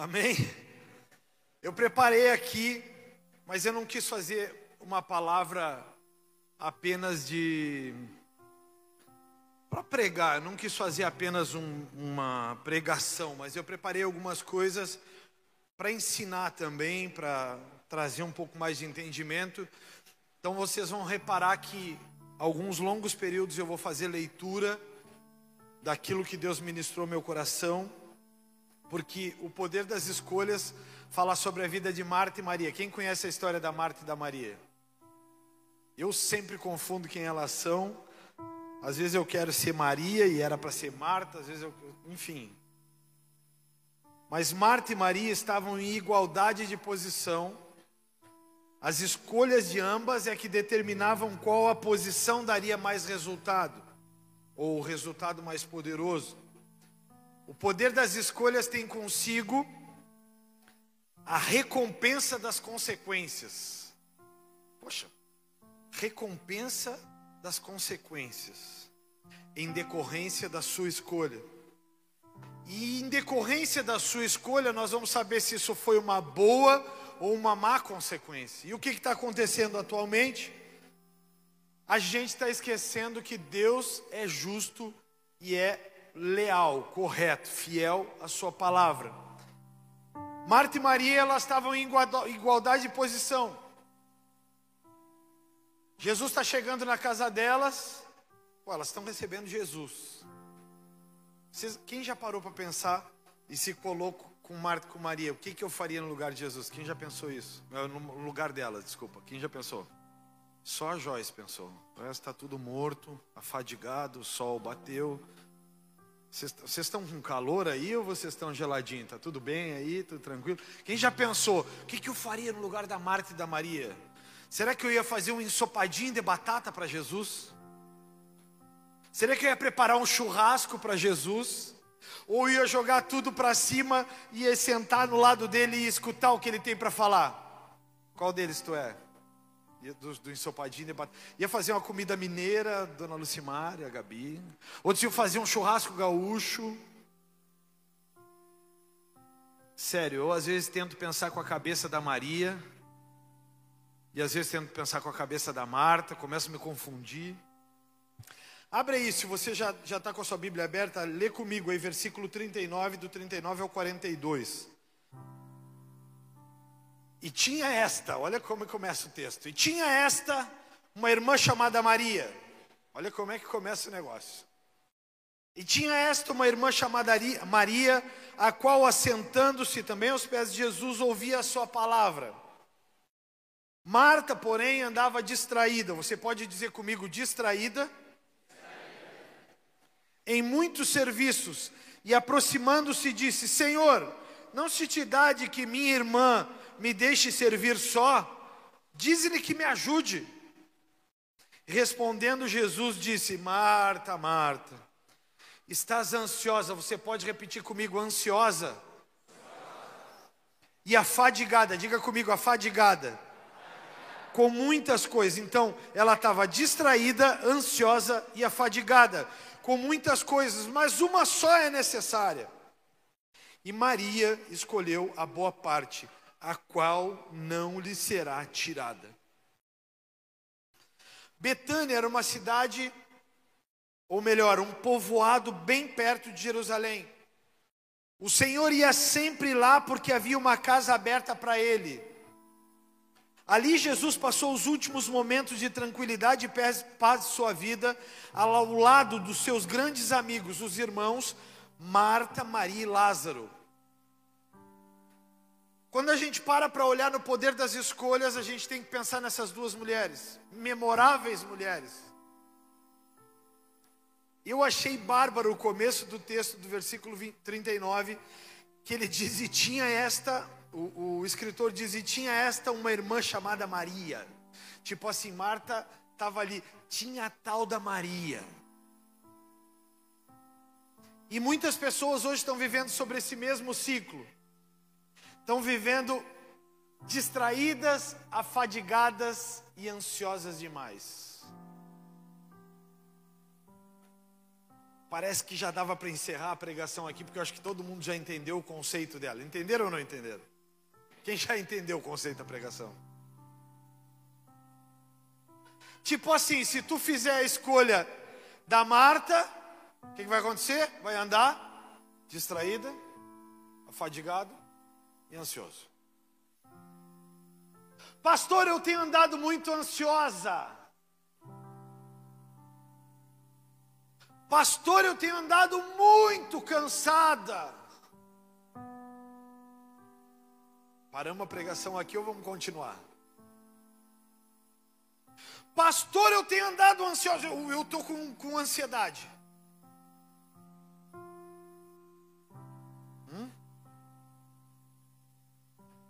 Amém? Eu preparei aqui, mas eu não quis fazer uma palavra apenas de. para pregar, eu não quis fazer apenas um, uma pregação, mas eu preparei algumas coisas para ensinar também, para trazer um pouco mais de entendimento. Então vocês vão reparar que alguns longos períodos eu vou fazer leitura daquilo que Deus ministrou meu coração porque o poder das escolhas fala sobre a vida de Marta e Maria. Quem conhece a história da Marta e da Maria? Eu sempre confundo quem elas são. Às vezes eu quero ser Maria e era para ser Marta, às vezes eu, enfim. Mas Marta e Maria estavam em igualdade de posição. As escolhas de ambas é que determinavam qual a posição daria mais resultado, ou o resultado mais poderoso. O poder das escolhas tem consigo a recompensa das consequências. Poxa, recompensa das consequências em decorrência da sua escolha. E em decorrência da sua escolha, nós vamos saber se isso foi uma boa ou uma má consequência. E o que está acontecendo atualmente? A gente está esquecendo que Deus é justo e é leal, correto, fiel à sua palavra. Marta e Maria, elas estavam em igualdade de posição. Jesus está chegando na casa delas, Pô, elas estão recebendo Jesus. Vocês, quem já parou para pensar e se colocou com Marta e com Maria? O que, que eu faria no lugar de Jesus? Quem já pensou isso? No lugar delas, desculpa. Quem já pensou? Só a Joyce pensou. O resto está tudo morto, afadigado, o sol bateu. Vocês estão com calor aí ou vocês estão geladinhos? Está tudo bem aí? Tudo tranquilo? Quem já pensou, o que, que eu faria no lugar da Marta e da Maria? Será que eu ia fazer um ensopadinho de batata para Jesus? Será que eu ia preparar um churrasco para Jesus? Ou ia jogar tudo para cima e ia sentar no lado dele e escutar o que ele tem para falar? Qual deles tu é? Do, do ensopadinho. Ia fazer uma comida mineira, Dona Lucimar e a Gabi. Outros iam fazer um churrasco gaúcho. Sério, eu às vezes tento pensar com a cabeça da Maria. E às vezes tento pensar com a cabeça da Marta, começo a me confundir. Abre aí, se você já está com a sua Bíblia aberta, lê comigo aí, versículo 39, do 39 ao 42. E tinha esta, olha como começa o texto. E tinha esta, uma irmã chamada Maria. Olha como é que começa o negócio. E tinha esta, uma irmã chamada Maria, a qual, assentando-se também aos pés de Jesus, ouvia a sua palavra. Marta, porém, andava distraída. Você pode dizer comigo, distraída? Em muitos serviços. E aproximando-se, disse: Senhor, não se te dá de que minha irmã me deixe servir só, diz-lhe que me ajude. Respondendo Jesus disse: Marta, Marta, estás ansiosa, você pode repetir comigo, ansiosa. E afadigada, diga comigo, afadigada. Com muitas coisas. Então, ela estava distraída, ansiosa e afadigada. Com muitas coisas, mas uma só é necessária. E Maria escolheu a boa parte, a qual não lhe será tirada. Betânia era uma cidade, ou melhor, um povoado bem perto de Jerusalém. O Senhor ia sempre lá porque havia uma casa aberta para ele. Ali Jesus passou os últimos momentos de tranquilidade e paz de sua vida, ao lado dos seus grandes amigos, os irmãos Marta, Maria e Lázaro. Quando a gente para para olhar no poder das escolhas, a gente tem que pensar nessas duas mulheres, memoráveis mulheres. Eu achei bárbaro o começo do texto do versículo 20, 39, que ele diz: E tinha esta, o, o escritor diz: E tinha esta uma irmã chamada Maria. Tipo assim, Marta estava ali, tinha a tal da Maria. E muitas pessoas hoje estão vivendo sobre esse mesmo ciclo estão vivendo distraídas, afadigadas e ansiosas demais. parece que já dava para encerrar a pregação aqui, porque eu acho que todo mundo já entendeu o conceito dela. Entenderam ou não entenderam? Quem já entendeu o conceito da pregação? Tipo assim, se tu fizer a escolha da Marta, o que, que vai acontecer? Vai andar distraída, afadigado e ansioso. Pastor, eu tenho andado muito ansiosa. Pastor, eu tenho andado muito cansada. Paramos a pregação aqui ou vamos continuar? Pastor, eu tenho andado ansioso. Eu estou com, com ansiedade.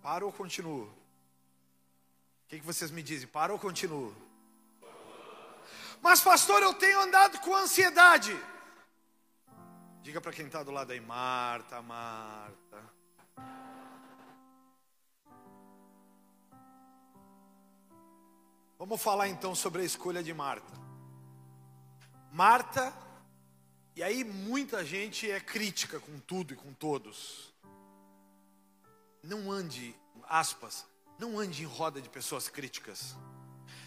Para ou continuo? O que, que vocês me dizem? Para ou continuo? Mas, pastor, eu tenho andado com ansiedade. Diga para quem está do lado aí, Marta, Marta. Vamos falar então sobre a escolha de Marta. Marta, e aí muita gente é crítica com tudo e com todos. Não ande, aspas, não ande em roda de pessoas críticas.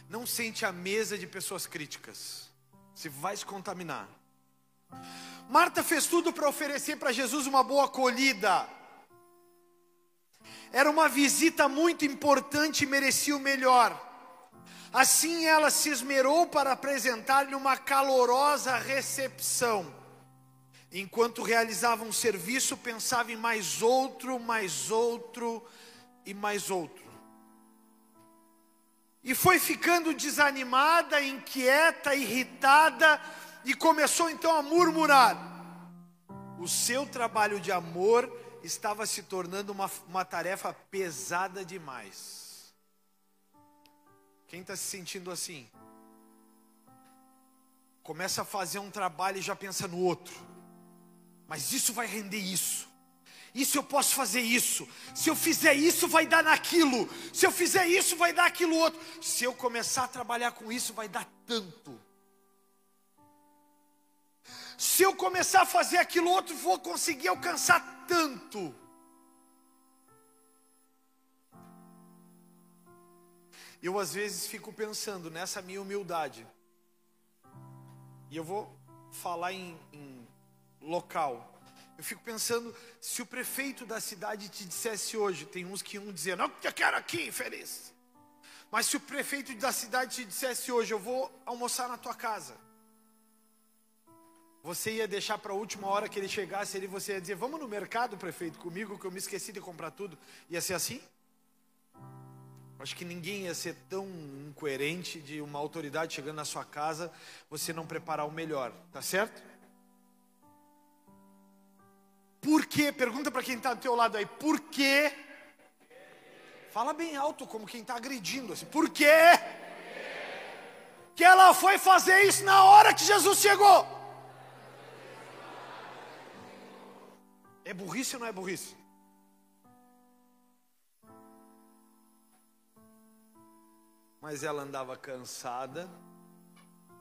Não sente a mesa de pessoas críticas. Você vai se contaminar. Marta fez tudo para oferecer para Jesus uma boa acolhida. Era uma visita muito importante e merecia o melhor. Assim ela se esmerou para apresentar-lhe uma calorosa recepção. Enquanto realizava um serviço, pensava em mais outro, mais outro e mais outro. E foi ficando desanimada, inquieta, irritada, e começou então a murmurar. O seu trabalho de amor estava se tornando uma, uma tarefa pesada demais. Quem está se sentindo assim? Começa a fazer um trabalho e já pensa no outro. Mas isso vai render isso. Isso eu posso fazer isso. Se eu fizer isso, vai dar naquilo. Se eu fizer isso, vai dar aquilo outro. Se eu começar a trabalhar com isso, vai dar tanto. Se eu começar a fazer aquilo outro, vou conseguir alcançar tanto. Eu às vezes fico pensando nessa minha humildade. E eu vou falar em, em local. Eu fico pensando, se o prefeito da cidade te dissesse hoje, tem uns que iam dizer, não, eu quero aqui, infeliz. Mas se o prefeito da cidade te dissesse hoje, eu vou almoçar na tua casa. Você ia deixar para a última hora que ele chegasse, ele você ia dizer, vamos no mercado, prefeito, comigo, que eu me esqueci de comprar tudo. Ia ser assim? Acho que ninguém ia ser tão incoerente de uma autoridade chegando na sua casa, você não preparar o melhor, tá certo? Por quê? Pergunta para quem está do teu lado aí. Por quê? Fala bem alto, como quem está agredindo. Assim. Por quê? Que ela foi fazer isso na hora que Jesus chegou. É burrice ou não é burrice? Mas ela andava cansada,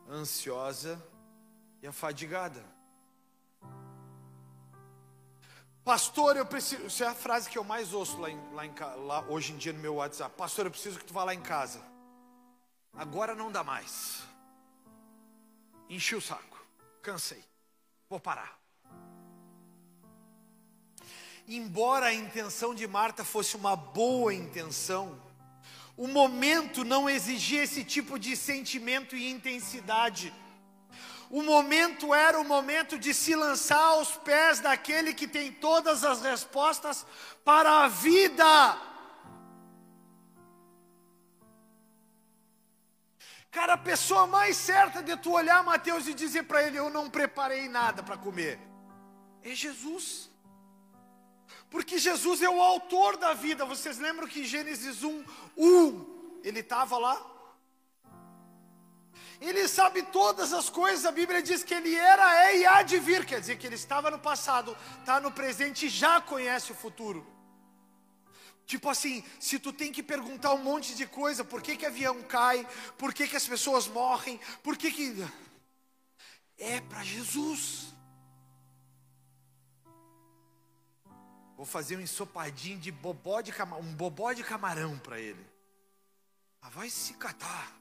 ansiosa e afadigada. Pastor, eu preciso. Isso é a frase que eu mais ouço lá, em, lá, em, lá hoje em dia no meu WhatsApp. Pastor, eu preciso que tu vá lá em casa. Agora não dá mais. Enchi o saco. Cansei. Vou parar. Embora a intenção de Marta fosse uma boa intenção, o momento não exigia esse tipo de sentimento e intensidade. O momento era o momento de se lançar aos pés daquele que tem todas as respostas para a vida. Cara, a pessoa mais certa de tu olhar Mateus e dizer para ele: Eu não preparei nada para comer, é Jesus. Porque Jesus é o autor da vida. Vocês lembram que em Gênesis 1, 1, ele estava lá? Ele sabe todas as coisas. A Bíblia diz que ele era, é e há de vir. Quer dizer que ele estava no passado, está no presente e já conhece o futuro. Tipo assim, se tu tem que perguntar um monte de coisa, por que que avião cai? Por que que as pessoas morrem? Por que que é para Jesus? Vou fazer um ensopadinho de bobó de camarão, um bobó de camarão para ele. Ah, vai se catar.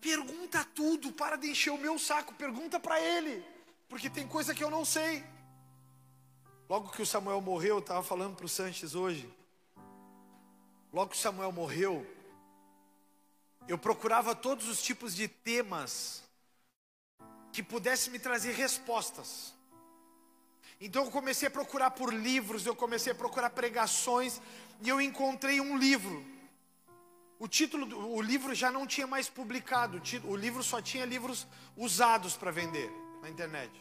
Pergunta tudo, para de encher o meu saco, pergunta para ele, porque tem coisa que eu não sei. Logo que o Samuel morreu, eu estava falando para o Sanches hoje. Logo que o Samuel morreu, eu procurava todos os tipos de temas que pudessem me trazer respostas. Então eu comecei a procurar por livros, eu comecei a procurar pregações, e eu encontrei um livro o título, do, o livro já não tinha mais publicado, o livro só tinha livros usados para vender na internet.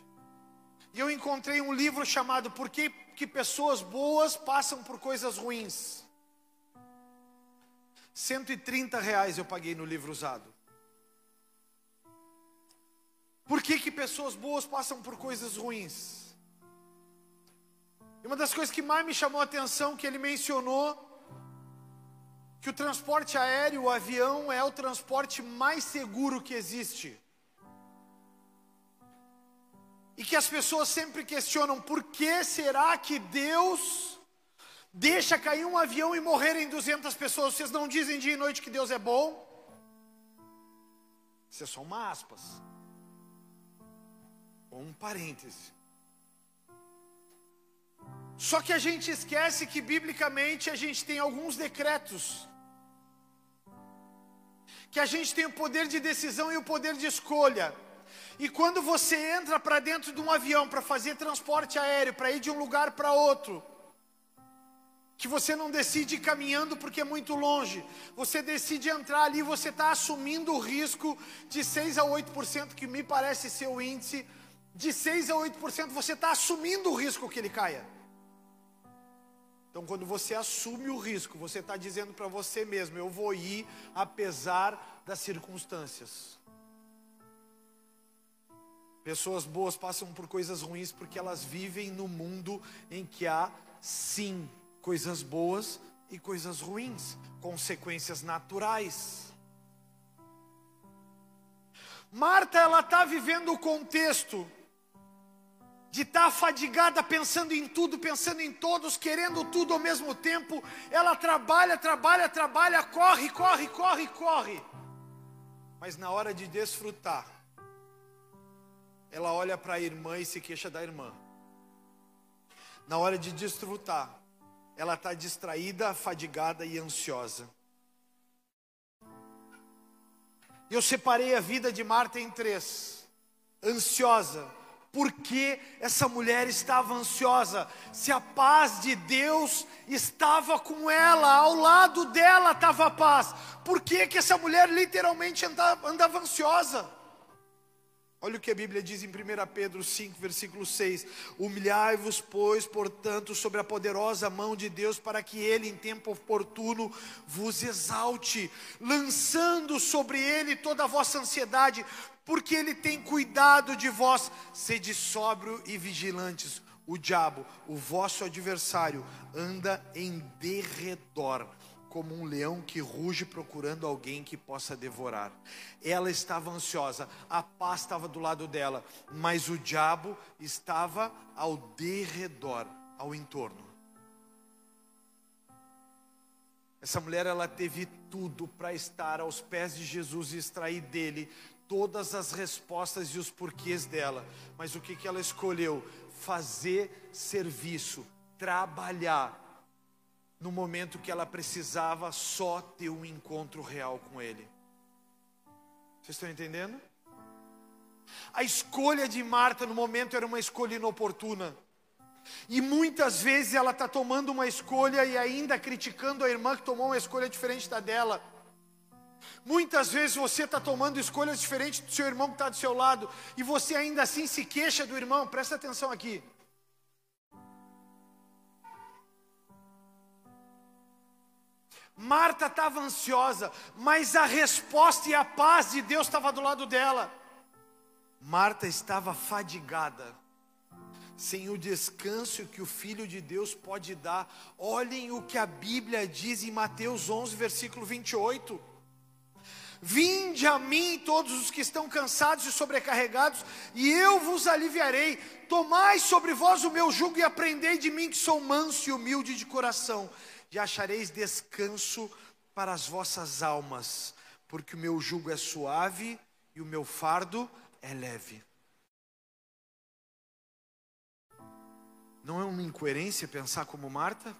E eu encontrei um livro chamado Por que, que pessoas boas passam por coisas ruins? 130 reais eu paguei no livro usado. Por que, que pessoas boas passam por coisas ruins? E uma das coisas que mais me chamou a atenção que ele mencionou que o transporte aéreo, o avião, é o transporte mais seguro que existe. E que as pessoas sempre questionam: por que será que Deus deixa cair um avião e morrerem 200 pessoas? Vocês não dizem dia e noite que Deus é bom? Isso é só uma aspas. Ou um parêntese. Só que a gente esquece que biblicamente a gente tem alguns decretos. Que a gente tem o poder de decisão e o poder de escolha. E quando você entra para dentro de um avião para fazer transporte aéreo, para ir de um lugar para outro, que você não decide caminhando porque é muito longe, você decide entrar ali, você está assumindo o risco de 6 a 8%, que me parece ser o índice, de 6 a 8% você está assumindo o risco que ele caia. Então, quando você assume o risco, você está dizendo para você mesmo: eu vou ir apesar das circunstâncias. Pessoas boas passam por coisas ruins porque elas vivem no mundo em que há, sim, coisas boas e coisas ruins, consequências naturais. Marta, ela está vivendo o contexto de estar tá fadigada pensando em tudo, pensando em todos, querendo tudo ao mesmo tempo. Ela trabalha, trabalha, trabalha, corre, corre, corre, corre. Mas na hora de desfrutar, ela olha para a irmã e se queixa da irmã. Na hora de desfrutar, ela está distraída, fadigada e ansiosa. Eu separei a vida de Marta em três: ansiosa, porque essa mulher estava ansiosa, se a paz de Deus estava com ela, ao lado dela estava a paz, por que, que essa mulher literalmente andava, andava ansiosa? Olha o que a Bíblia diz em 1 Pedro 5, versículo 6: Humilhai-vos, pois, portanto, sobre a poderosa mão de Deus, para que Ele, em tempo oportuno, vos exalte, lançando sobre Ele toda a vossa ansiedade, porque Ele tem cuidado de vós. Sede sóbrio e vigilantes. O diabo, o vosso adversário, anda em derredor, como um leão que ruge procurando alguém que possa devorar. Ela estava ansiosa, a paz estava do lado dela, mas o diabo estava ao derredor, ao entorno. Essa mulher ela teve tudo para estar aos pés de Jesus e extrair dele todas as respostas e os porquês dela, mas o que, que ela escolheu? Fazer serviço, trabalhar, no momento que ela precisava só ter um encontro real com Ele. Vocês estão entendendo? A escolha de Marta no momento era uma escolha inoportuna. E muitas vezes ela está tomando uma escolha e ainda criticando a irmã que tomou uma escolha diferente da dela. Muitas vezes você está tomando escolhas diferentes do seu irmão que está do seu lado, e você ainda assim se queixa do irmão, presta atenção aqui. Marta estava ansiosa, mas a resposta e a paz de Deus estava do lado dela. Marta estava fadigada, sem o descanso que o Filho de Deus pode dar. Olhem o que a Bíblia diz em Mateus 11, versículo 28. Vinde a mim todos os que estão cansados e sobrecarregados, e eu vos aliviarei. Tomai sobre vós o meu jugo e aprendei de mim que sou manso e humilde de coração, e achareis descanso para as vossas almas, porque o meu jugo é suave e o meu fardo é leve. Não é uma incoerência pensar como Marta?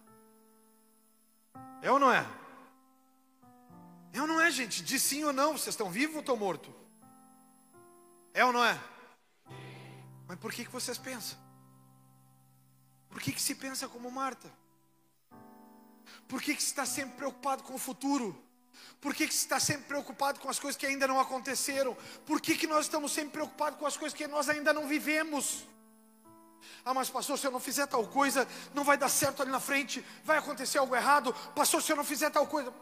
É ou não é? É ou não é, gente? Diz sim ou não. Vocês estão vivos ou estão mortos? É ou não é? Mas por que, que vocês pensam? Por que, que se pensa como Marta? Por que, que se está sempre preocupado com o futuro? Por que, que se está sempre preocupado com as coisas que ainda não aconteceram? Por que, que nós estamos sempre preocupados com as coisas que nós ainda não vivemos? Ah, mas pastor, se eu não fizer tal coisa, não vai dar certo ali na frente, vai acontecer algo errado. Pastor, se eu não fizer tal coisa.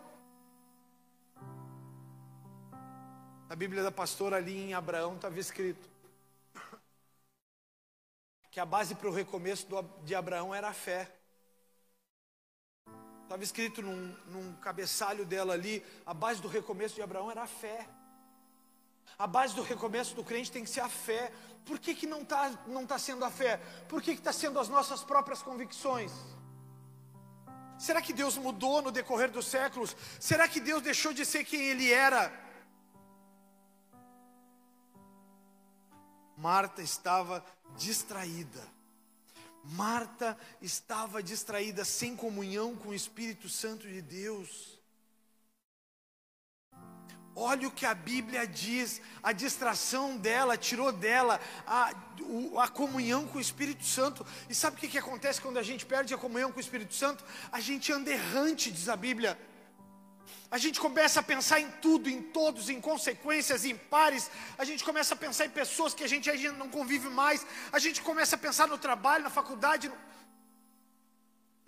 Na Bíblia da pastora ali em Abraão estava escrito que a base para o recomeço de Abraão era a fé. Estava escrito num, num cabeçalho dela ali, a base do recomeço de Abraão era a fé. A base do recomeço do crente tem que ser a fé. Por que, que não está não tá sendo a fé? Por que está sendo as nossas próprias convicções? Será que Deus mudou no decorrer dos séculos? Será que Deus deixou de ser quem Ele era? Marta estava distraída. Marta estava distraída, sem comunhão com o Espírito Santo de Deus. Olha o que a Bíblia diz, a distração dela, tirou dela a, a comunhão com o Espírito Santo. E sabe o que, que acontece quando a gente perde a comunhão com o Espírito Santo? A gente anda errante, diz a Bíblia. A gente começa a pensar em tudo, em todos, em consequências, em pares. A gente começa a pensar em pessoas que a gente, a gente não convive mais. A gente começa a pensar no trabalho, na faculdade. No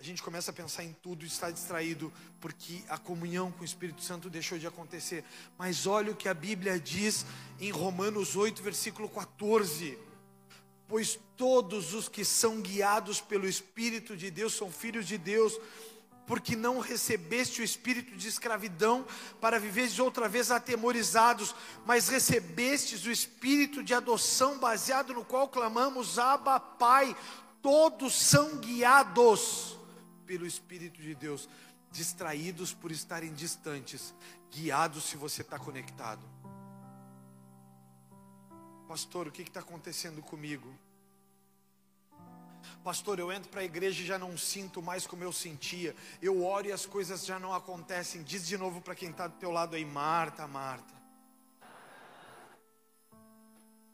a gente começa a pensar em tudo e está distraído porque a comunhão com o Espírito Santo deixou de acontecer. Mas olha o que a Bíblia diz em Romanos 8, versículo 14: Pois todos os que são guiados pelo Espírito de Deus são filhos de Deus, porque não recebeste o espírito de escravidão para viveres outra vez atemorizados, mas recebestes o espírito de adoção baseado no qual clamamos Abba Pai. Todos são guiados pelo Espírito de Deus, distraídos por estarem distantes, guiados se você está conectado. Pastor, o que está acontecendo comigo? Pastor, eu entro para a igreja e já não sinto mais como eu sentia. Eu oro e as coisas já não acontecem. Diz de novo para quem está do teu lado aí, Marta, Marta.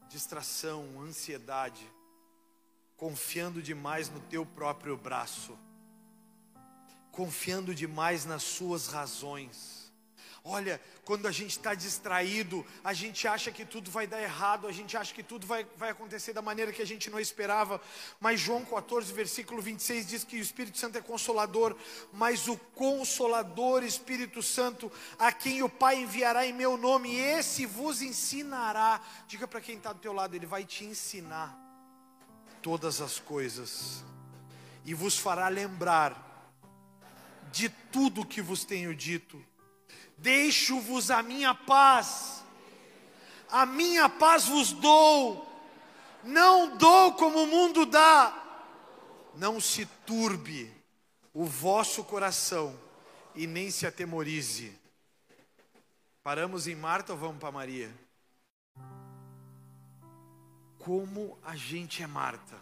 Distração, ansiedade, confiando demais no teu próprio braço confiando demais nas suas razões. Olha, quando a gente está distraído, a gente acha que tudo vai dar errado, a gente acha que tudo vai, vai acontecer da maneira que a gente não esperava. Mas João 14, versículo 26 diz que o Espírito Santo é consolador, mas o consolador Espírito Santo, a quem o Pai enviará em meu nome, esse vos ensinará. Diga para quem está do teu lado, ele vai te ensinar todas as coisas e vos fará lembrar de tudo que vos tenho dito. Deixo-vos a minha paz, a minha paz vos dou, não dou como o mundo dá. Não se turbe o vosso coração e nem se atemorize. Paramos em Marta ou vamos para Maria? Como a gente é Marta?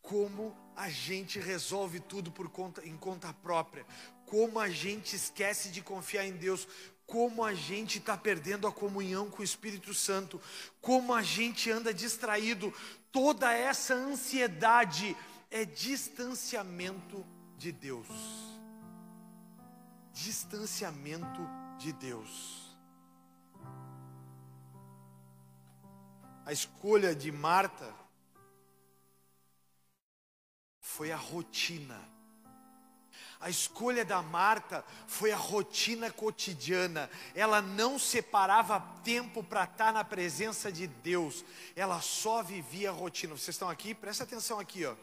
Como a gente resolve tudo por conta, em conta própria, como a gente esquece de confiar em Deus, como a gente está perdendo a comunhão com o Espírito Santo, como a gente anda distraído, toda essa ansiedade é distanciamento de Deus. Distanciamento de Deus. A escolha de Marta foi a rotina. A escolha da Marta foi a rotina cotidiana. Ela não separava tempo para estar tá na presença de Deus. Ela só vivia a rotina. Vocês estão aqui? Presta atenção aqui, ó.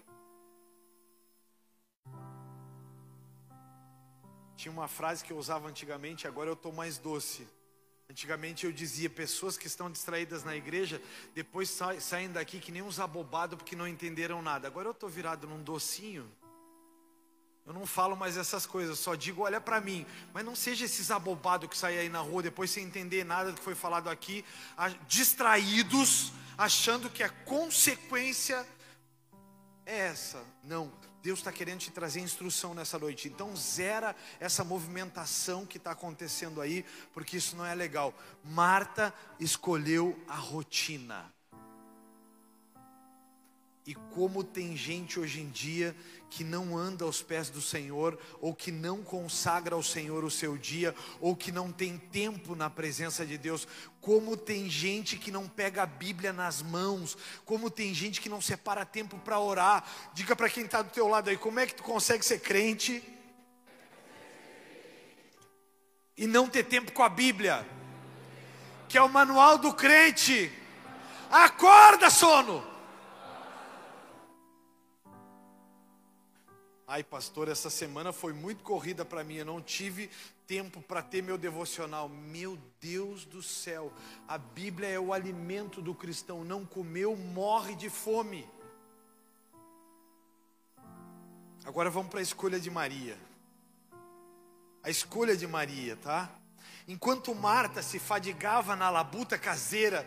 Tinha uma frase que eu usava antigamente, agora eu estou mais doce. Antigamente eu dizia, pessoas que estão distraídas na igreja, depois sa saem daqui que nem uns abobados porque não entenderam nada. Agora eu estou virado num docinho. Eu não falo mais essas coisas, só digo, olha para mim. Mas não seja esses abobados que saem aí na rua depois sem entender nada do que foi falado aqui, distraídos, achando que a consequência é essa. Não, Deus está querendo te trazer instrução nessa noite. Então, zera essa movimentação que está acontecendo aí, porque isso não é legal. Marta escolheu a rotina. E como tem gente hoje em dia que não anda aos pés do Senhor, ou que não consagra ao Senhor o seu dia, ou que não tem tempo na presença de Deus. Como tem gente que não pega a Bíblia nas mãos, como tem gente que não separa tempo para orar. Diga para quem está do teu lado aí, como é que tu consegue ser crente e não ter tempo com a Bíblia? Que é o manual do crente. Acorda, sono! Ai, pastor, essa semana foi muito corrida para mim, eu não tive tempo para ter meu devocional. Meu Deus do céu, a Bíblia é o alimento do cristão, não comeu, morre de fome. Agora vamos para a escolha de Maria. A escolha de Maria, tá? Enquanto Marta se fadigava na labuta caseira,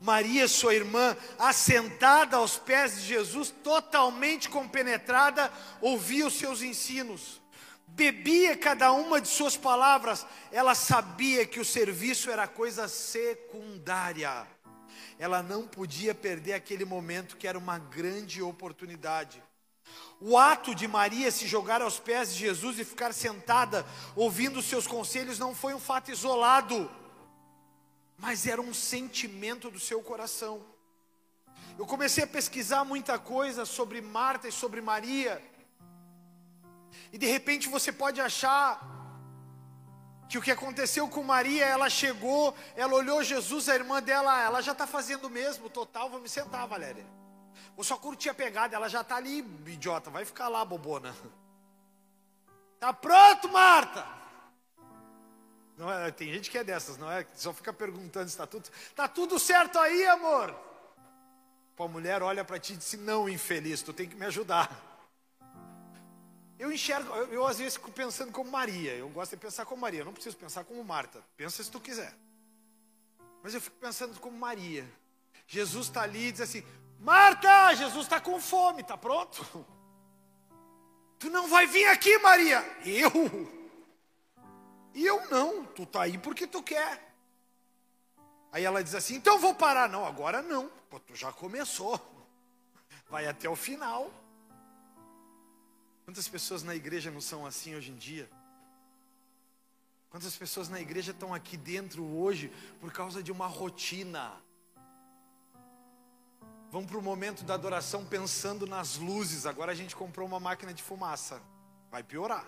Maria, sua irmã, assentada aos pés de Jesus, totalmente compenetrada, ouvia os seus ensinos, bebia cada uma de suas palavras, ela sabia que o serviço era coisa secundária, ela não podia perder aquele momento que era uma grande oportunidade. O ato de Maria se jogar aos pés de Jesus e ficar sentada, ouvindo os seus conselhos, não foi um fato isolado mas era um sentimento do seu coração. Eu comecei a pesquisar muita coisa sobre Marta e sobre Maria, e de repente você pode achar que o que aconteceu com Maria, ela chegou, ela olhou Jesus, a irmã dela, ela já está fazendo o mesmo, total, vou me sentar, Valéria. Vou só curtir a pegada, ela já está ali, idiota, vai ficar lá, bobona. Tá pronto, Marta? Não é, tem gente que é dessas, não é? Só fica perguntando se está tudo. Está tudo certo aí, amor? a mulher olha para ti e diz: Não, infeliz, tu tem que me ajudar. Eu enxergo, eu, eu, às vezes fico pensando como Maria. Eu gosto de pensar como Maria, eu não preciso pensar como Marta. Pensa se tu quiser. Mas eu fico pensando como Maria. Jesus está ali e diz assim: Marta, Jesus está com fome, está pronto? Tu não vai vir aqui, Maria. Eu? E eu não, tu tá aí porque tu quer. Aí ela diz assim: então vou parar. Não, agora não. Pô, tu já começou. Vai até o final. Quantas pessoas na igreja não são assim hoje em dia? Quantas pessoas na igreja estão aqui dentro hoje por causa de uma rotina? Vão para o momento da adoração pensando nas luzes. Agora a gente comprou uma máquina de fumaça. Vai piorar.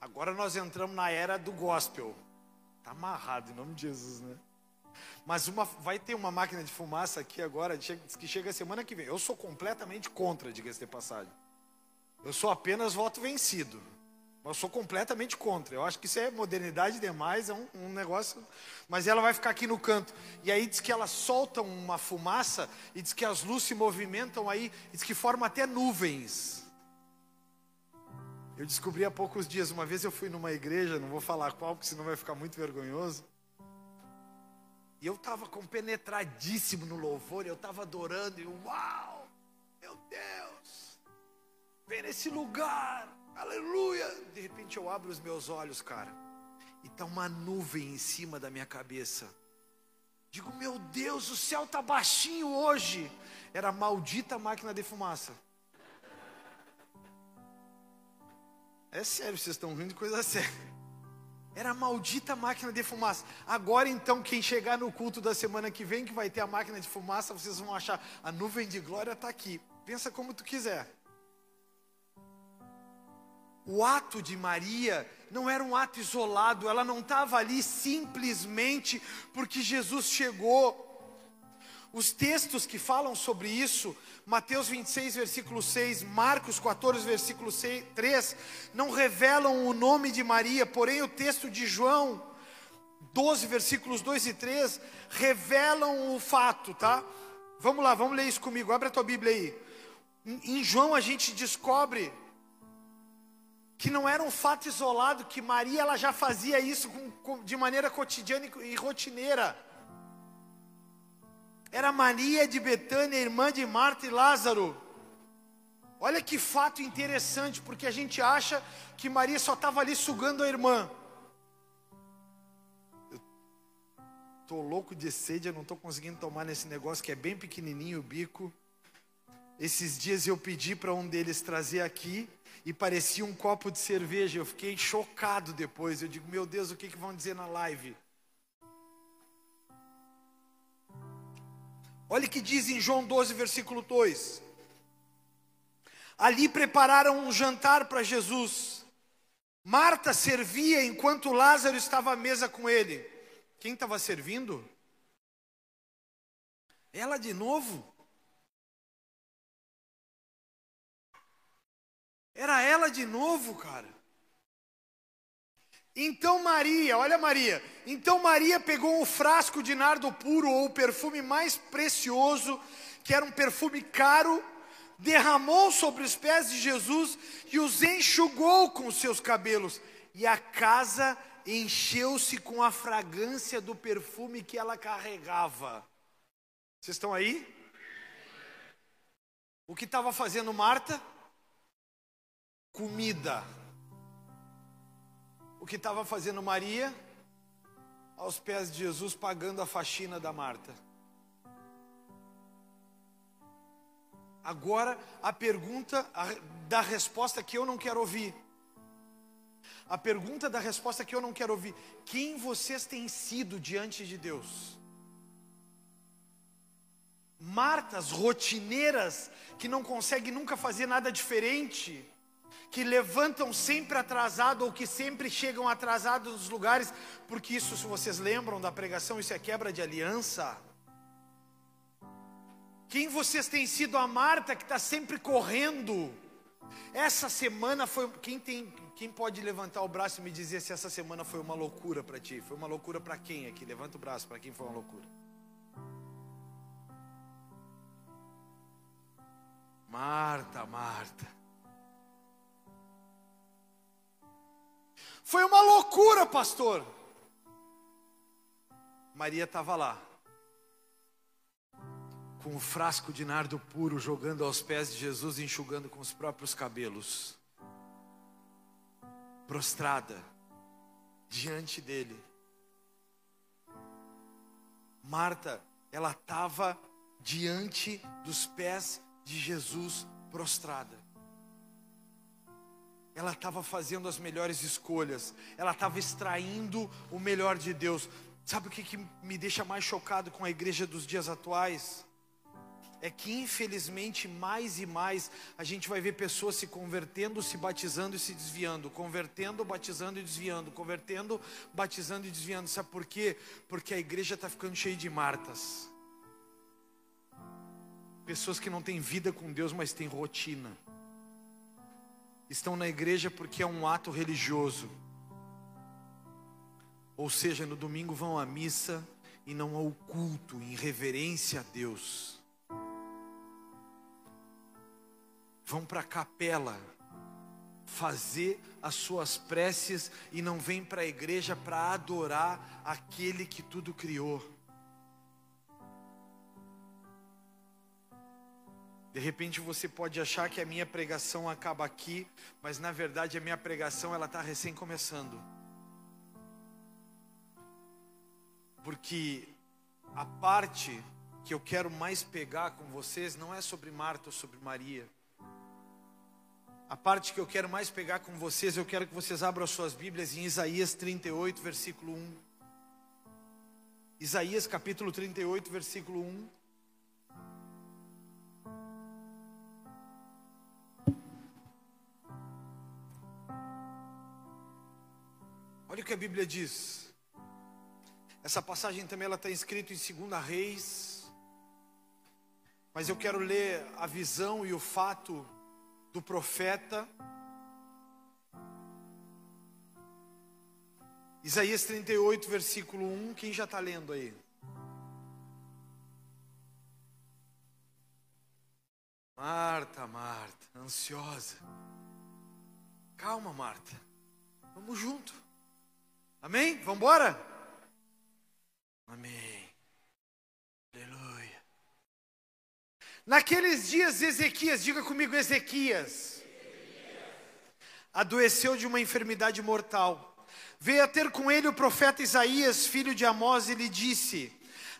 Agora nós entramos na era do gospel. Está amarrado em nome de Jesus, né? Mas uma, vai ter uma máquina de fumaça aqui agora, que chega semana que vem. Eu sou completamente contra, diga-se de passagem. Eu sou apenas voto vencido. Eu sou completamente contra. Eu acho que isso é modernidade demais, é um, um, negócio. Mas ela vai ficar aqui no canto. E aí diz que ela solta uma fumaça e diz que as luzes se movimentam aí, diz que forma até nuvens. Eu descobri há poucos dias, uma vez eu fui numa igreja, não vou falar qual, porque senão vai ficar muito vergonhoso. E eu estava compenetradíssimo no louvor, eu estava adorando, e uau, meu Deus, vem nesse lugar, aleluia. De repente eu abro os meus olhos, cara, e está uma nuvem em cima da minha cabeça. Digo, meu Deus, o céu está baixinho hoje. Era a maldita máquina de fumaça. É sério, vocês estão rindo de coisa séria. Era a maldita máquina de fumaça. Agora então, quem chegar no culto da semana que vem, que vai ter a máquina de fumaça, vocês vão achar a nuvem de glória está aqui. Pensa como tu quiser. O ato de Maria não era um ato isolado, ela não estava ali simplesmente porque Jesus chegou. Os textos que falam sobre isso, Mateus 26, versículo 6, Marcos 14, versículo 6, 3, não revelam o nome de Maria, porém o texto de João 12, versículos 2 e 3, revelam o fato, tá? Vamos lá, vamos ler isso comigo, abre a tua Bíblia aí. Em João a gente descobre que não era um fato isolado, que Maria ela já fazia isso com, com, de maneira cotidiana e rotineira. Era Maria de Betânia, irmã de Marta e Lázaro. Olha que fato interessante, porque a gente acha que Maria só estava ali sugando a irmã. Estou louco de sede, eu não estou conseguindo tomar nesse negócio que é bem pequenininho o bico. Esses dias eu pedi para um deles trazer aqui e parecia um copo de cerveja. Eu fiquei chocado depois. Eu digo, meu Deus, o que, que vão dizer na live? Olha o que diz em João 12, versículo 2. Ali prepararam um jantar para Jesus. Marta servia enquanto Lázaro estava à mesa com ele. Quem estava servindo? Ela de novo. Era ela de novo, cara. Então Maria, olha Maria, então Maria pegou um frasco de nardo puro ou o perfume mais precioso, que era um perfume caro, derramou sobre os pés de Jesus e os enxugou com seus cabelos, e a casa encheu-se com a fragrância do perfume que ela carregava. Vocês estão aí? O que estava fazendo Marta? Comida. O que estava fazendo Maria? Aos pés de Jesus, pagando a faxina da Marta. Agora, a pergunta a, da resposta que eu não quero ouvir. A pergunta da resposta que eu não quero ouvir: quem vocês têm sido diante de Deus? Martas rotineiras que não conseguem nunca fazer nada diferente, que levantam sempre atrasado ou que sempre chegam atrasados nos lugares, porque isso, se vocês lembram da pregação, isso é quebra de aliança. Quem vocês têm sido a Marta que está sempre correndo? Essa semana foi. Quem tem quem pode levantar o braço e me dizer se essa semana foi uma loucura para ti? Foi uma loucura para quem aqui? Levanta o braço, para quem foi uma loucura? Marta, Marta. Foi uma loucura, pastor. Maria estava lá, com o frasco de nardo puro, jogando aos pés de Jesus, enxugando com os próprios cabelos prostrada diante dele. Marta, ela estava diante dos pés de Jesus prostrada. Ela estava fazendo as melhores escolhas, ela estava extraindo o melhor de Deus. Sabe o que, que me deixa mais chocado com a igreja dos dias atuais? é que infelizmente mais e mais a gente vai ver pessoas se convertendo, se batizando e se desviando, convertendo, batizando e desviando, convertendo, batizando e desviando. Sabe por quê? Porque a igreja está ficando cheia de Martas. Pessoas que não têm vida com Deus, mas têm rotina. Estão na igreja porque é um ato religioso. Ou seja, no domingo vão à missa e não ao culto, em reverência a Deus. vão para a capela fazer as suas preces e não vêm para a igreja para adorar aquele que tudo criou. De repente você pode achar que a minha pregação acaba aqui, mas na verdade a minha pregação ela está recém começando. Porque a parte que eu quero mais pegar com vocês não é sobre Marta ou sobre Maria. A parte que eu quero mais pegar com vocês, eu quero que vocês abram as suas Bíblias em Isaías 38, versículo 1. Isaías capítulo 38, versículo 1. Olha o que a Bíblia diz. Essa passagem também ela está escrita em 2 Reis, Mas eu quero ler a visão e o fato do profeta. Isaías 38, versículo 1. Quem já está lendo aí? Marta, Marta, ansiosa. Calma, Marta. Vamos junto. Amém? Vamos embora? Amém. Aleluia. Naqueles dias, Ezequias, diga comigo, Ezequias, adoeceu de uma enfermidade mortal. Veio a ter com ele o profeta Isaías, filho de Amós, e lhe disse: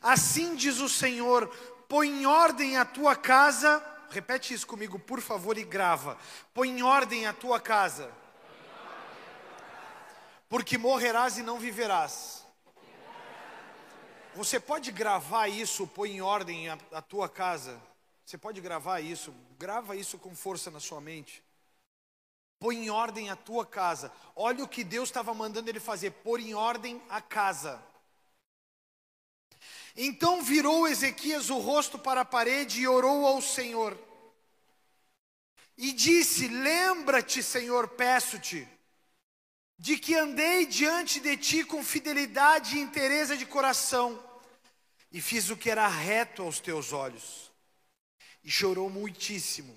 Assim diz o Senhor: põe em ordem a tua casa repete isso comigo, por favor, e grava. Põe em ordem a tua casa, porque morrerás e não viverás. Você pode gravar isso, põe em ordem a, a tua casa. Você pode gravar isso, grava isso com força na sua mente. Põe em ordem a tua casa. Olha o que Deus estava mandando ele fazer: pôr em ordem a casa. Então virou Ezequias o rosto para a parede e orou ao Senhor. E disse: Lembra-te, Senhor, peço-te, de que andei diante de ti com fidelidade e interesse de coração, e fiz o que era reto aos teus olhos. E chorou muitíssimo.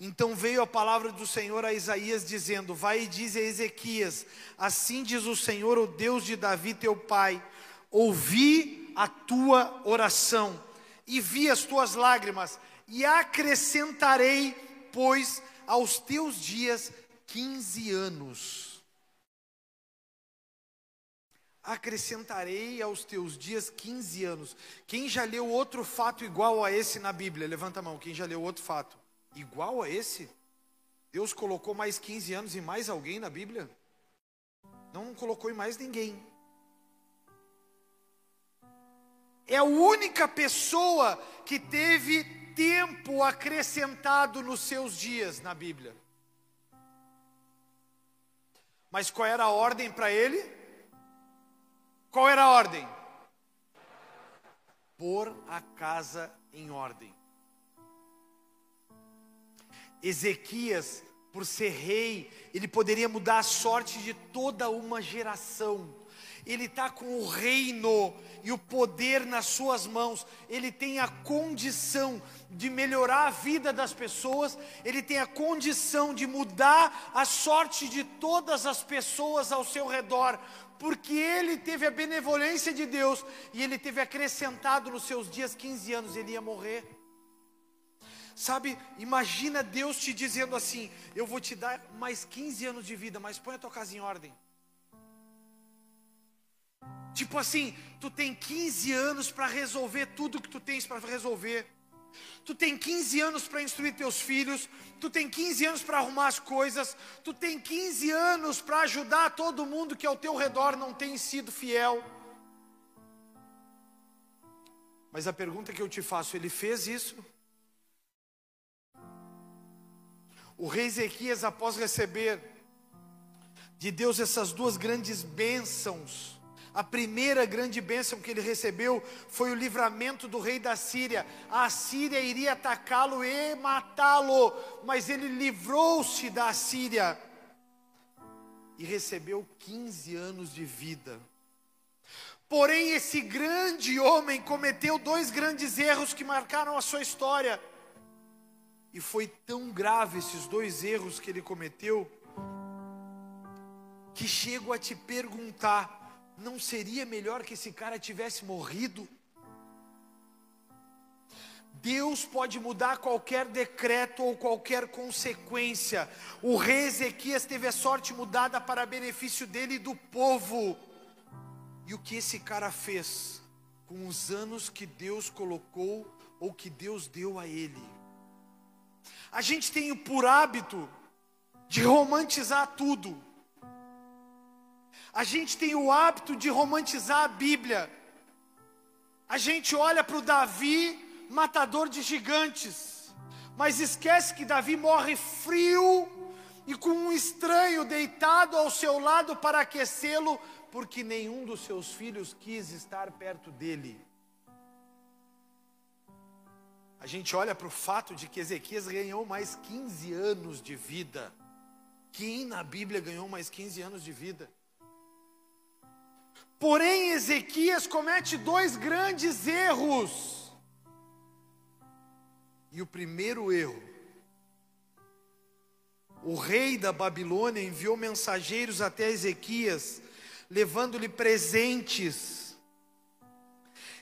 Então veio a palavra do Senhor a Isaías, dizendo: Vai e diz a Ezequias: Assim diz o Senhor, o Deus de Davi, teu pai: Ouvi a tua oração e vi as tuas lágrimas, e acrescentarei, pois, aos teus dias quinze anos. Acrescentarei aos teus dias quinze anos. Quem já leu outro fato igual a esse na Bíblia? Levanta a mão. Quem já leu outro fato? Igual a esse? Deus colocou mais 15 anos em mais alguém na Bíblia? Não colocou em mais ninguém. é a única pessoa que teve tempo acrescentado nos seus dias na Bíblia. Mas qual era a ordem para ele? Qual era a ordem? Pôr a casa em ordem. Ezequias, por ser rei, ele poderia mudar a sorte de toda uma geração ele está com o reino e o poder nas suas mãos, ele tem a condição de melhorar a vida das pessoas, ele tem a condição de mudar a sorte de todas as pessoas ao seu redor, porque ele teve a benevolência de Deus e ele teve acrescentado nos seus dias 15 anos, ele ia morrer. Sabe, imagina Deus te dizendo assim: Eu vou te dar mais 15 anos de vida, mas põe a tua casa em ordem. Tipo assim, tu tem 15 anos para resolver tudo que tu tens para resolver. Tu tem 15 anos para instruir teus filhos, tu tem 15 anos para arrumar as coisas, tu tem 15 anos para ajudar todo mundo que ao teu redor não tem sido fiel. Mas a pergunta que eu te faço, ele fez isso? O rei Ezequias, após receber de Deus essas duas grandes bênçãos, a primeira grande bênção que ele recebeu foi o livramento do rei da Síria. A Síria iria atacá-lo e matá-lo, mas ele livrou-se da Síria e recebeu 15 anos de vida. Porém, esse grande homem cometeu dois grandes erros que marcaram a sua história. E foi tão grave esses dois erros que ele cometeu, que chego a te perguntar: não seria melhor que esse cara tivesse morrido? Deus pode mudar qualquer decreto ou qualquer consequência. O rei Ezequias teve a sorte mudada para benefício dele e do povo. E o que esse cara fez com os anos que Deus colocou ou que Deus deu a ele? A gente tem por hábito de romantizar tudo. A gente tem o hábito de romantizar a Bíblia. A gente olha para o Davi, matador de gigantes, mas esquece que Davi morre frio e com um estranho deitado ao seu lado para aquecê-lo, porque nenhum dos seus filhos quis estar perto dele. a gente olha para o fato de que Ezequias ganhou mais 15 anos de vida. Quem na Bíblia ganhou mais 15 anos de vida? Porém, Ezequias comete dois grandes erros. E o primeiro erro, o rei da Babilônia enviou mensageiros até Ezequias, levando-lhe presentes.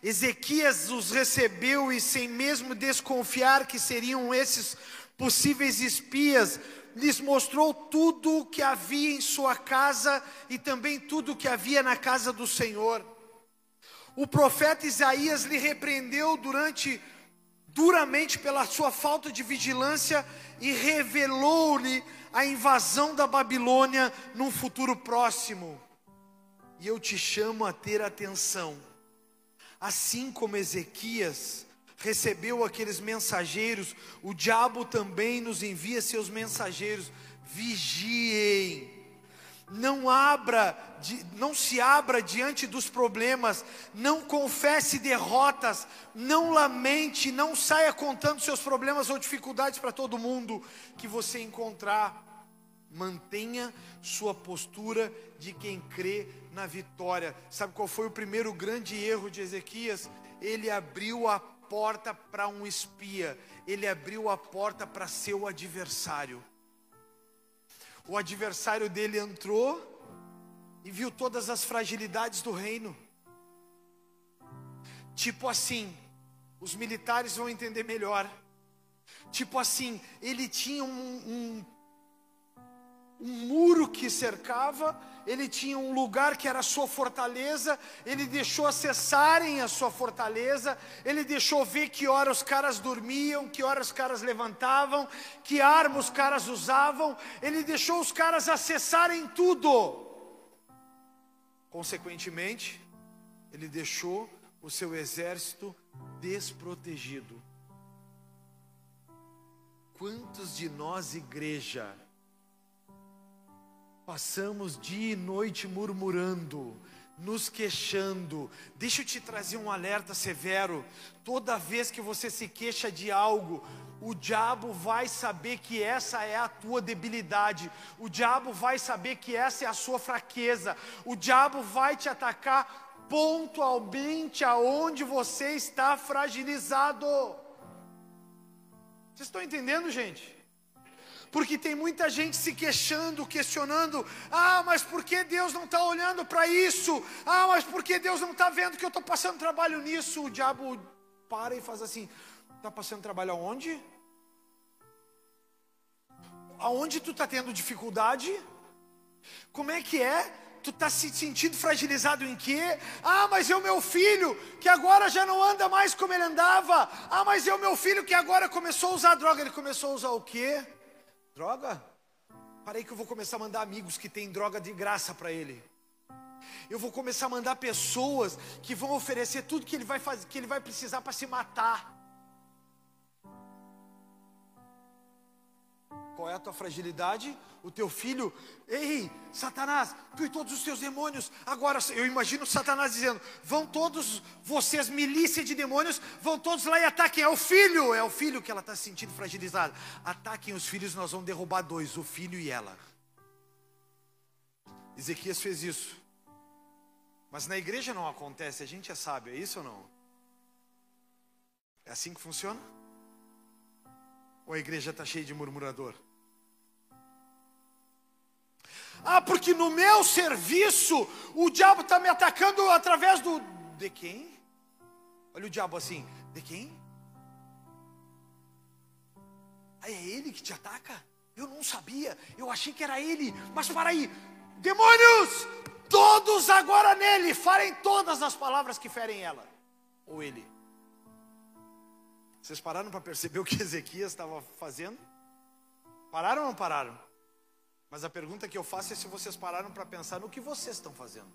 Ezequias os recebeu e, sem mesmo desconfiar que seriam esses possíveis espias, lhes mostrou tudo o que havia em sua casa e também tudo o que havia na casa do Senhor. O profeta Isaías lhe repreendeu durante duramente pela sua falta de vigilância e revelou-lhe a invasão da Babilônia num futuro próximo. E eu te chamo a ter atenção. Assim como Ezequias, recebeu aqueles mensageiros, o diabo também nos envia seus mensageiros. Vigiem. Não abra, não se abra diante dos problemas, não confesse derrotas, não lamente, não saia contando seus problemas ou dificuldades para todo mundo que você encontrar. Mantenha sua postura de quem crê na vitória. Sabe qual foi o primeiro grande erro de Ezequias? Ele abriu a porta para um espia, ele abriu a porta para seu adversário. O adversário dele entrou e viu todas as fragilidades do reino. Tipo assim, os militares vão entender melhor. Tipo assim, ele tinha um, um um muro que cercava, ele tinha um lugar que era a sua fortaleza, ele deixou acessarem a sua fortaleza, ele deixou ver que hora os caras dormiam, que hora os caras levantavam, que arma os caras usavam, ele deixou os caras acessarem tudo. Consequentemente, ele deixou o seu exército desprotegido. Quantos de nós, igreja, Passamos dia e noite murmurando, nos queixando. Deixa eu te trazer um alerta severo. Toda vez que você se queixa de algo, o diabo vai saber que essa é a tua debilidade. O diabo vai saber que essa é a sua fraqueza. O diabo vai te atacar pontualmente aonde você está fragilizado. Vocês estão entendendo, gente? Porque tem muita gente se queixando, questionando: ah, mas por que Deus não está olhando para isso? Ah, mas por que Deus não está vendo que eu estou passando trabalho nisso? O diabo para e faz assim: está passando trabalho aonde? Aonde tu está tendo dificuldade? Como é que é? Tu está se sentindo fragilizado em quê? Ah, mas é o meu filho que agora já não anda mais como ele andava. Ah, mas é o meu filho que agora começou a usar droga. Ele começou a usar o quê? Droga? Parei que eu vou começar a mandar amigos que têm droga de graça para ele. Eu vou começar a mandar pessoas que vão oferecer tudo que ele vai fazer, que ele vai precisar para se matar. Qual é a tua fragilidade? O teu filho, ei, Satanás, tu e todos os teus demônios. Agora, eu imagino Satanás dizendo: vão todos vocês, milícia de demônios, vão todos lá e ataquem. É o filho, é o filho que ela está se sentindo fragilizada. Ataquem os filhos, nós vamos derrubar dois, o filho e ela. Ezequias fez isso. Mas na igreja não acontece, a gente é sábio, é isso ou não? É assim que funciona? Ou a igreja está cheia de murmurador? Ah, porque no meu serviço o diabo está me atacando através do. De quem? Olha o diabo assim: de quem? Ah, é ele que te ataca? Eu não sabia, eu achei que era ele, mas para aí, demônios, todos agora nele, farem todas as palavras que ferem ela, ou ele. Vocês pararam para perceber o que Ezequias estava fazendo? Pararam ou não pararam? Mas a pergunta que eu faço é se vocês pararam para pensar no que vocês estão fazendo.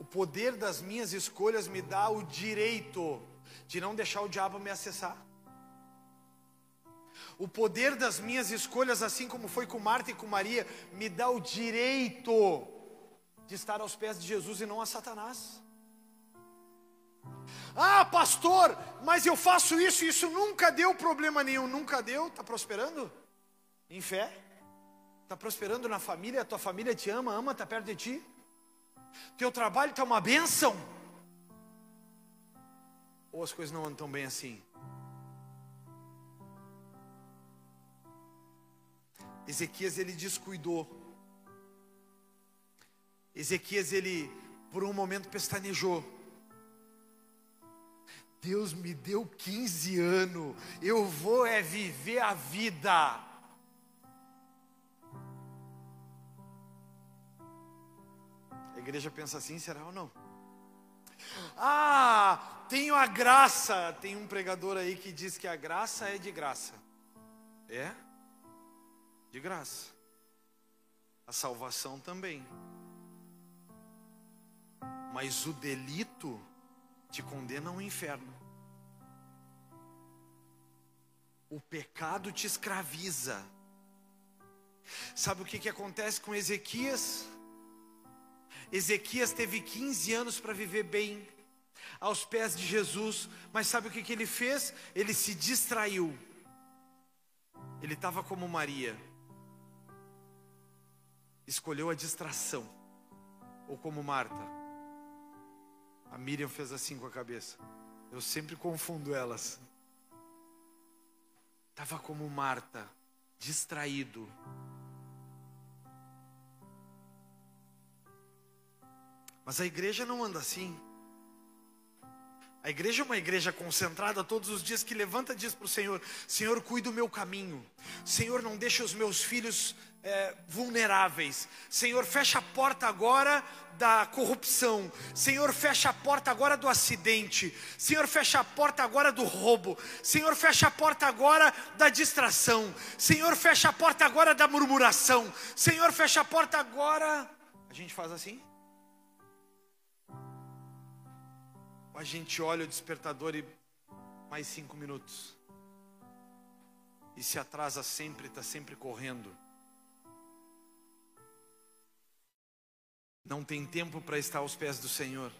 O poder das minhas escolhas me dá o direito de não deixar o diabo me acessar. O poder das minhas escolhas, assim como foi com Marta e com Maria, me dá o direito de estar aos pés de Jesus e não a Satanás. Ah, pastor, mas eu faço isso e isso nunca deu problema nenhum. Nunca deu? Está prosperando? Em fé? Está prosperando na família? Tua família te ama, ama, está perto de ti? Teu trabalho está uma bênção? Ou as coisas não andam tão bem assim? Ezequias ele descuidou. Ezequias ele por um momento pestanejou. Deus me deu 15 anos, eu vou é viver a vida. Igreja pensa assim, será ou não? Ah, tenho a graça. Tem um pregador aí que diz que a graça é de graça. É? De graça. A salvação também. Mas o delito te condena ao inferno. O pecado te escraviza. Sabe o que, que acontece com Ezequias? Ezequias teve 15 anos para viver bem, aos pés de Jesus, mas sabe o que, que ele fez? Ele se distraiu. Ele estava como Maria, escolheu a distração, ou como Marta a Miriam fez assim com a cabeça. Eu sempre confundo elas. Estava como Marta, distraído. Mas a igreja não anda assim. A igreja é uma igreja concentrada todos os dias que levanta e diz para o Senhor: Senhor, cuida do meu caminho. Senhor, não deixe os meus filhos é, vulneráveis. Senhor, fecha a porta agora da corrupção. Senhor, fecha a porta agora do acidente. Senhor, fecha a porta agora do roubo. Senhor, fecha a porta agora da distração. Senhor, fecha a porta agora da murmuração. Senhor, fecha a porta agora. A gente faz assim? A gente olha o despertador e mais cinco minutos. E se atrasa sempre, está sempre correndo. Não tem tempo para estar aos pés do Senhor.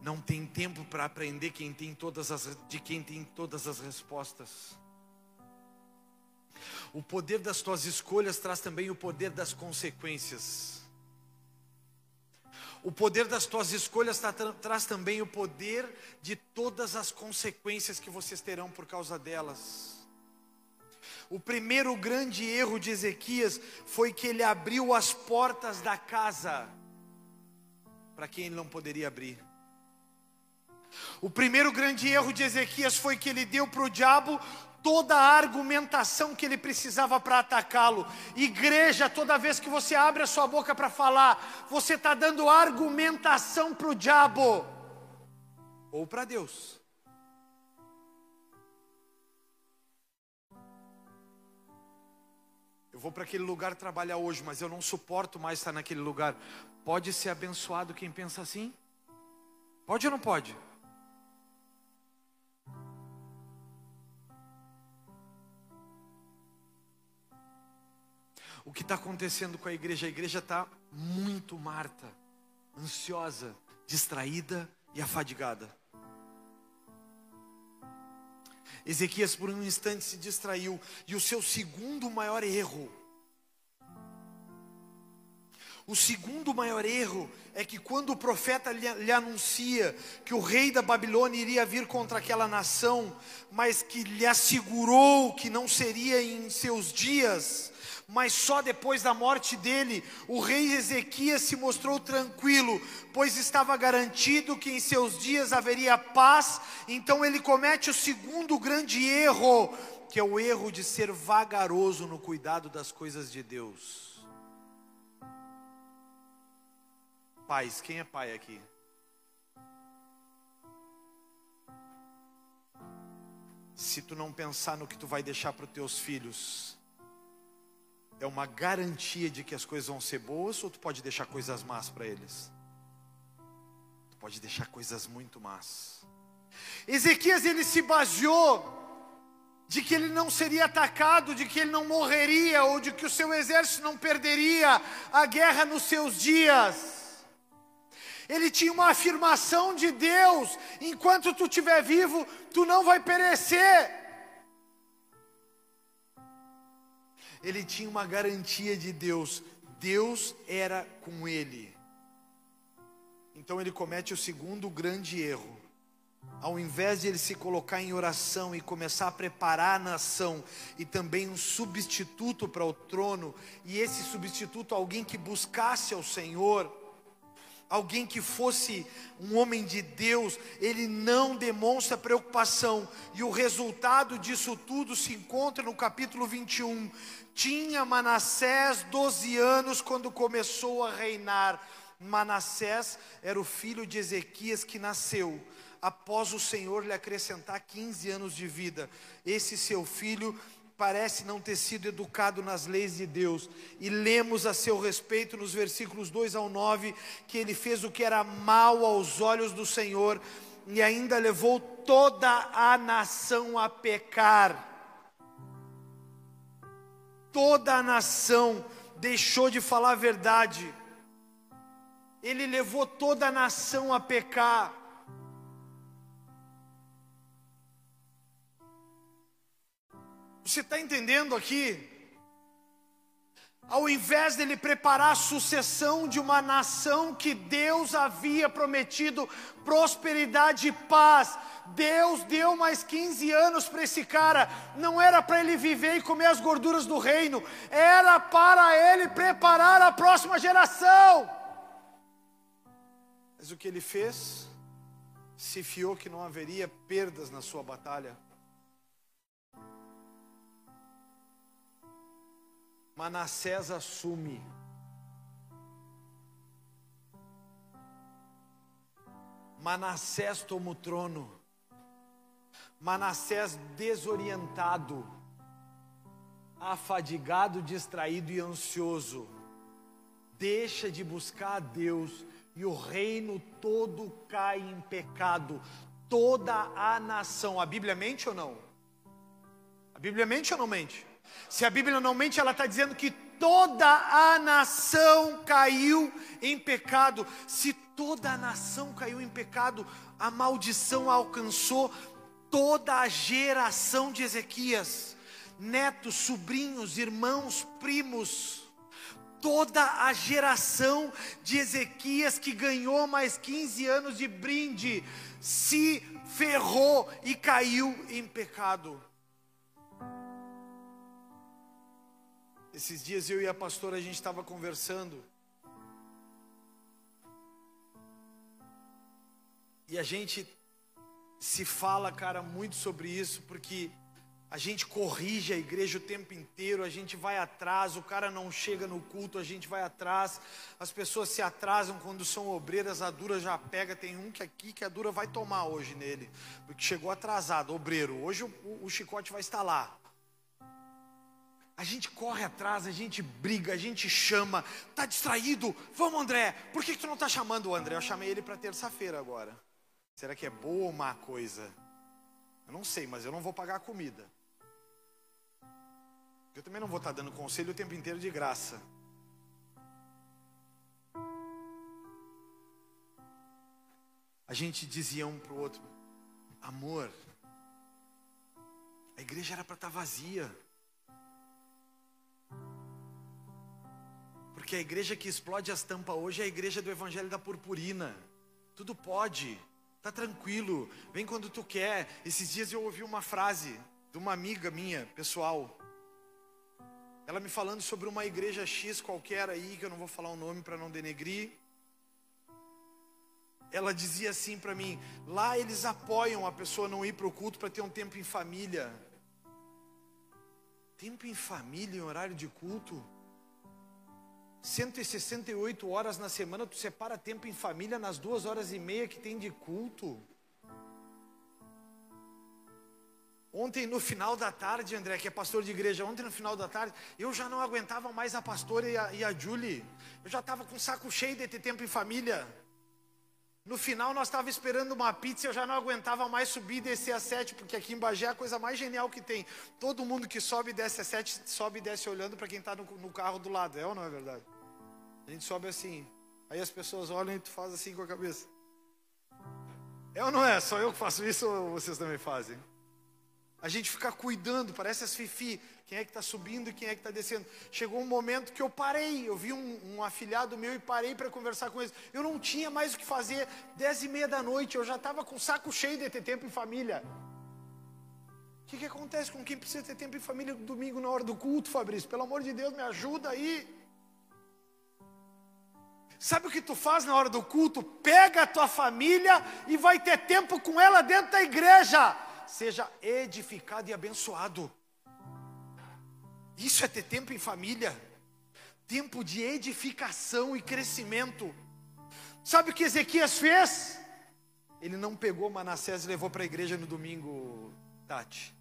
Não tem tempo para aprender quem tem todas as, de quem tem todas as respostas. O poder das tuas escolhas traz também o poder das consequências. O poder das tuas escolhas tra traz também o poder de todas as consequências que vocês terão por causa delas. O primeiro grande erro de Ezequias foi que ele abriu as portas da casa para quem ele não poderia abrir. O primeiro grande erro de Ezequias foi que ele deu para o diabo toda a argumentação que ele precisava para atacá-lo. Igreja, toda vez que você abre a sua boca para falar, você está dando argumentação para o diabo ou para Deus. Eu vou para aquele lugar trabalhar hoje, mas eu não suporto mais estar naquele lugar. Pode ser abençoado quem pensa assim? Pode ou não pode? O que está acontecendo com a igreja? A igreja está muito marta, ansiosa, distraída e afadigada. Ezequias por um instante se distraiu, e o seu segundo maior erro, o segundo maior erro é que quando o profeta lhe, lhe, anuncia que o rei da Babilônia iria vir contra aquela nação, mas que lhe assegurou que não seria em seus dias, mas só depois da morte dele, o rei Ezequias se mostrou tranquilo, pois estava garantido que em seus dias haveria paz. Então ele comete o segundo grande erro, que é o erro de ser vagaroso no cuidado das coisas de Deus. Pais, quem é pai aqui? Se tu não pensar no que tu vai deixar para os teus filhos, é uma garantia de que as coisas vão ser boas ou tu pode deixar coisas más para eles? Tu pode deixar coisas muito más. Ezequias ele se baseou de que ele não seria atacado, de que ele não morreria ou de que o seu exército não perderia a guerra nos seus dias. Ele tinha uma afirmação de Deus: enquanto tu estiver vivo, tu não vai perecer. Ele tinha uma garantia de Deus, Deus era com ele. Então ele comete o segundo grande erro. Ao invés de ele se colocar em oração e começar a preparar a nação e também um substituto para o trono, e esse substituto alguém que buscasse ao Senhor, alguém que fosse um homem de Deus, ele não demonstra preocupação, e o resultado disso tudo se encontra no capítulo 21. Tinha Manassés 12 anos quando começou a reinar. Manassés era o filho de Ezequias que nasceu após o Senhor lhe acrescentar 15 anos de vida. Esse seu filho parece não ter sido educado nas leis de Deus. E lemos a seu respeito nos versículos 2 ao 9 que ele fez o que era mal aos olhos do Senhor e ainda levou toda a nação a pecar toda a nação deixou de falar a verdade. Ele levou toda a nação a pecar. Você está entendendo aqui? Ao invés dele preparar a sucessão de uma nação que Deus havia prometido prosperidade e paz, Deus deu mais 15 anos para esse cara, não era para ele viver e comer as gorduras do reino, era para ele preparar a próxima geração. Mas o que ele fez? Se fiou que não haveria perdas na sua batalha. Manassés assume. Manassés toma o trono. Manassés desorientado, afadigado, distraído e ansioso, deixa de buscar a Deus e o reino todo cai em pecado, toda a nação. A Bíblia mente ou não? A Bíblia mente ou não mente? Se a Bíblia não mente, ela está dizendo que toda a nação caiu em pecado. Se toda a nação caiu em pecado, a maldição alcançou toda a geração de Ezequias, netos, sobrinhos, irmãos, primos, toda a geração de Ezequias que ganhou mais 15 anos de brinde, se ferrou e caiu em pecado. Esses dias eu e a pastora a gente estava conversando. E a gente se fala, cara, muito sobre isso, porque a gente corrige a igreja o tempo inteiro, a gente vai atrás, o cara não chega no culto, a gente vai atrás, as pessoas se atrasam quando são obreiras, a dura já pega, tem um que aqui que a dura vai tomar hoje nele, porque chegou atrasado, obreiro, hoje o, o chicote vai estar lá. A gente corre atrás, a gente briga, a gente chama, tá distraído, vamos André, por que, que tu não está chamando o André? Eu chamei ele para terça-feira agora. Será que é boa ou má coisa? Eu não sei, mas eu não vou pagar a comida. Eu também não vou estar dando conselho o tempo inteiro de graça. A gente dizia um para o outro: amor, a igreja era para estar vazia. Porque a igreja que explode as tampas hoje é a igreja do Evangelho da Purpurina. Tudo pode. Tá tranquilo, vem quando tu quer. Esses dias eu ouvi uma frase de uma amiga minha, pessoal. Ela me falando sobre uma igreja X qualquer aí, que eu não vou falar o nome para não denegrir. Ela dizia assim para mim: lá eles apoiam a pessoa não ir para o culto para ter um tempo em família. Tempo em família em horário de culto? 168 horas na semana, tu separa tempo em família nas duas horas e meia que tem de culto. Ontem no final da tarde, André, que é pastor de igreja, ontem no final da tarde, eu já não aguentava mais a pastora e a, e a Julie. Eu já estava com o saco cheio de ter tempo em família. No final nós estávamos esperando uma pizza, eu já não aguentava mais subir e descer a sete, porque aqui em Bagé é a coisa mais genial que tem. Todo mundo que sobe e desce a sete, sobe e desce olhando para quem está no, no carro do lado, é ou não é verdade? A gente sobe assim. Aí as pessoas olham e tu faz assim com a cabeça. É ou não é? Só eu que faço isso ou vocês também fazem? A gente fica cuidando, parece as fifi, quem é que está subindo e quem é que está descendo. Chegou um momento que eu parei, eu vi um, um afilhado meu e parei para conversar com eles. Eu não tinha mais o que fazer, dez e meia da noite, eu já estava com o saco cheio de ter tempo em família. O que, que acontece com quem precisa ter tempo em família domingo na hora do culto, Fabrício? Pelo amor de Deus, me ajuda aí. Sabe o que tu faz na hora do culto? Pega a tua família e vai ter tempo com ela dentro da igreja. Seja edificado e abençoado. Isso é ter tempo em família. Tempo de edificação e crescimento. Sabe o que Ezequias fez? Ele não pegou Manassés e levou para a igreja no domingo, Tati.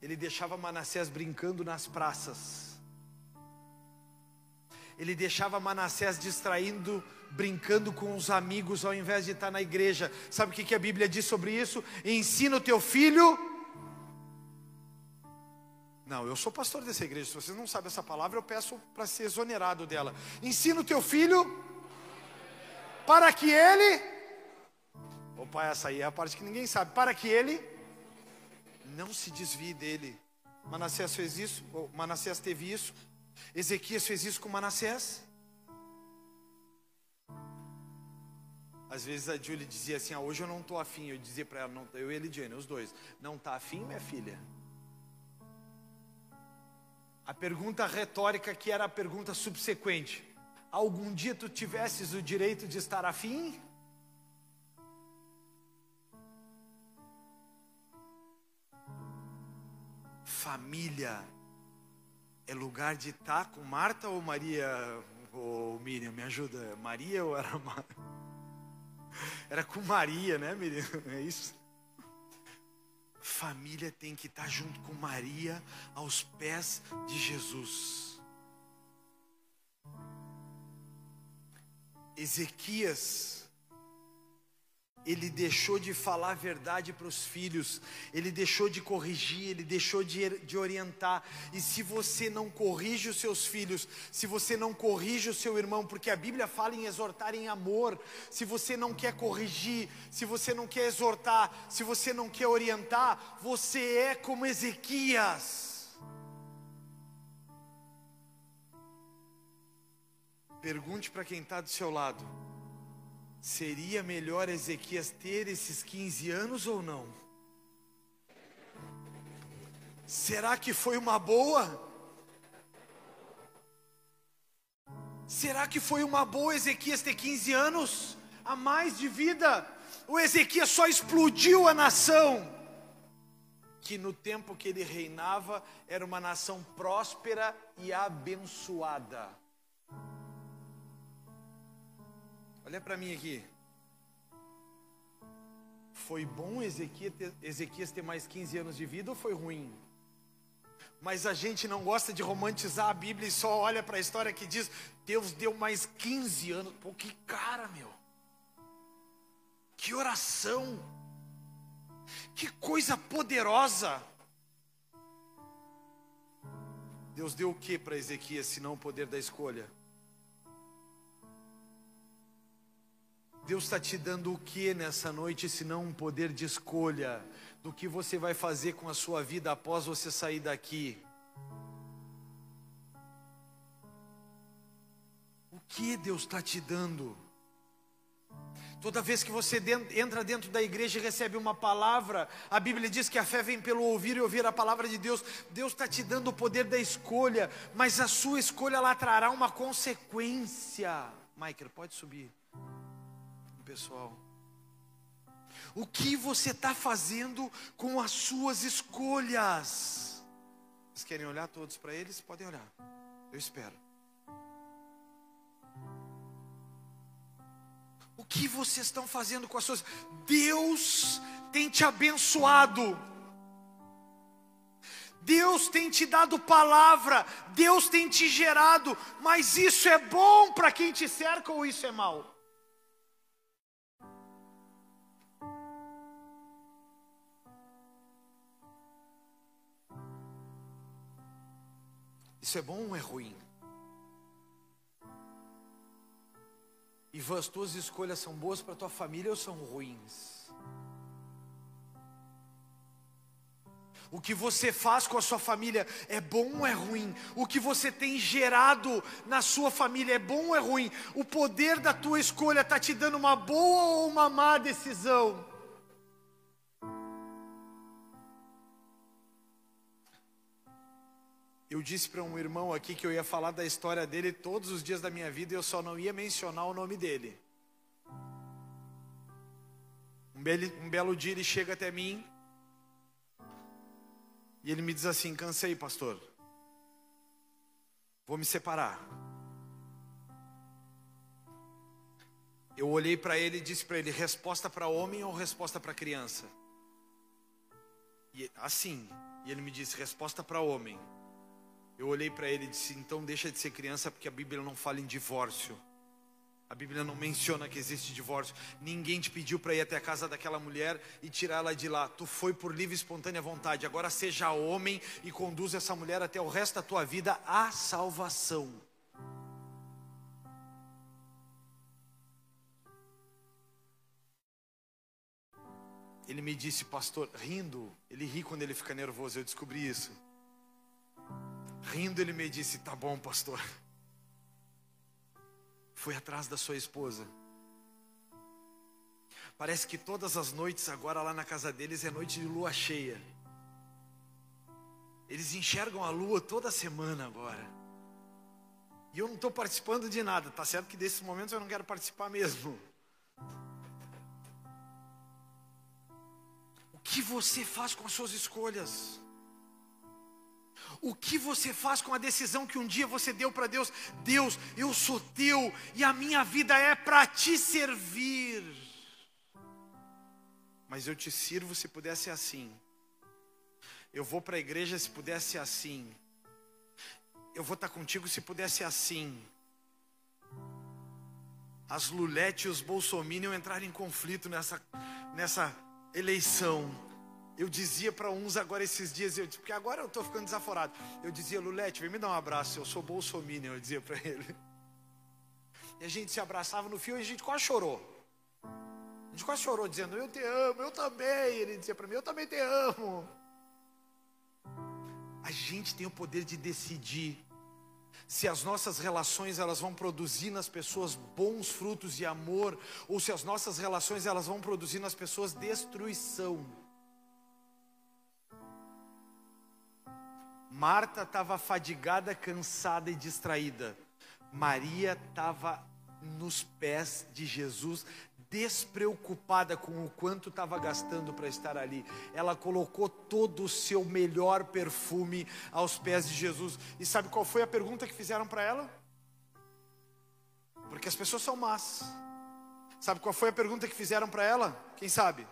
Ele deixava Manassés brincando nas praças. Ele deixava Manassés distraindo, brincando com os amigos ao invés de estar na igreja. Sabe o que a Bíblia diz sobre isso? Ensina o teu filho. Não, eu sou pastor dessa igreja. Se vocês não sabem essa palavra, eu peço para ser exonerado dela. Ensina o teu filho para que ele. Opa, essa aí é a parte que ninguém sabe. Para que ele não se desvie dele. Manassés fez isso, Manassés teve isso, Ezequias fez isso com Manassés. Às vezes a Julie dizia assim: ah, hoje eu não estou afim. Eu dizia para ela, não, eu e a Lidiane, os dois, não está afim, minha filha? A pergunta retórica que era a pergunta subsequente: algum dia tu tivesses o direito de estar afim? Família é lugar de estar com Marta ou Maria ou Miriam? Me ajuda, Maria ou era Mar... Era com Maria, né, Miriam? É isso. Família tem que estar junto com Maria aos pés de Jesus. Ezequias ele deixou de falar a verdade para os filhos, ele deixou de corrigir, ele deixou de, de orientar. E se você não corrige os seus filhos, se você não corrige o seu irmão, porque a Bíblia fala em exortar em amor, se você não quer corrigir, se você não quer exortar, se você não quer orientar, você é como Ezequias. Pergunte para quem está do seu lado. Seria melhor Ezequias ter esses 15 anos ou não? Será que foi uma boa? Será que foi uma boa Ezequias ter 15 anos a mais de vida? O Ezequias só explodiu a nação, que no tempo que ele reinava era uma nação próspera e abençoada. Olha para mim aqui. Foi bom Ezequias ter, mais 15 anos de vida ou foi ruim? Mas a gente não gosta de romantizar a Bíblia e só olha para a história que diz: Deus deu mais 15 anos. Pô, que cara, meu. Que oração. Que coisa poderosa. Deus deu o que para Ezequias, se não o poder da escolha? Deus está te dando o que nessa noite, se não um poder de escolha do que você vai fazer com a sua vida após você sair daqui? O que Deus está te dando? Toda vez que você entra dentro da igreja e recebe uma palavra, a Bíblia diz que a fé vem pelo ouvir e ouvir a palavra de Deus. Deus está te dando o poder da escolha, mas a sua escolha lá trará uma consequência. Michael, pode subir pessoal. O que você está fazendo com as suas escolhas? Vocês querem olhar todos para eles? Podem olhar. Eu espero. O que vocês estão fazendo com as suas? Deus tem te abençoado. Deus tem te dado palavra, Deus tem te gerado, mas isso é bom para quem te cerca ou isso é mal? Isso é bom ou é ruim? Ivan, as tuas escolhas são boas para tua família ou são ruins? O que você faz com a sua família é bom ou é ruim? O que você tem gerado na sua família é bom ou é ruim? O poder da tua escolha está te dando uma boa ou uma má decisão? Eu disse para um irmão aqui que eu ia falar da história dele todos os dias da minha vida e eu só não ia mencionar o nome dele. Um belo, um belo dia ele chega até mim e ele me diz assim: cansei, pastor, vou me separar. Eu olhei para ele e disse para ele: resposta para homem ou resposta para criança? E assim, e ele me disse: resposta para homem. Eu olhei para ele e disse: então deixa de ser criança, porque a Bíblia não fala em divórcio. A Bíblia não menciona que existe divórcio. Ninguém te pediu para ir até a casa daquela mulher e tirar ela de lá. Tu foi por livre e espontânea vontade. Agora seja homem e conduza essa mulher até o resto da tua vida à salvação. Ele me disse, pastor, rindo, ele ri quando ele fica nervoso, eu descobri isso. Rindo, ele me disse: Tá bom, pastor. Foi atrás da sua esposa. Parece que todas as noites agora lá na casa deles é noite de lua cheia. Eles enxergam a lua toda semana agora. E eu não estou participando de nada, tá certo que desses momentos eu não quero participar mesmo. O que você faz com as suas escolhas? O que você faz com a decisão que um dia você deu para Deus? Deus, eu sou teu e a minha vida é para te servir. Mas eu te sirvo se pudesse assim. Eu vou para a igreja se pudesse assim. Eu vou estar contigo se pudesse assim. As Lulete e os Bolsominion entraram em conflito nessa, nessa eleição. Eu dizia para uns agora esses dias, eu, porque agora eu estou ficando desaforado. Eu dizia, Lulete, vem me dar um abraço, eu sou bolsominion, eu dizia para ele. E a gente se abraçava no fio e a gente quase chorou. A gente quase chorou, dizendo, eu te amo, eu também. Ele dizia para mim, eu também te amo. A gente tem o poder de decidir se as nossas relações elas vão produzir nas pessoas bons frutos de amor ou se as nossas relações elas vão produzir nas pessoas destruição. Marta estava fadigada, cansada e distraída. Maria estava nos pés de Jesus, despreocupada com o quanto estava gastando para estar ali. Ela colocou todo o seu melhor perfume aos pés de Jesus. E sabe qual foi a pergunta que fizeram para ela? Porque as pessoas são más. Sabe qual foi a pergunta que fizeram para ela? Quem sabe?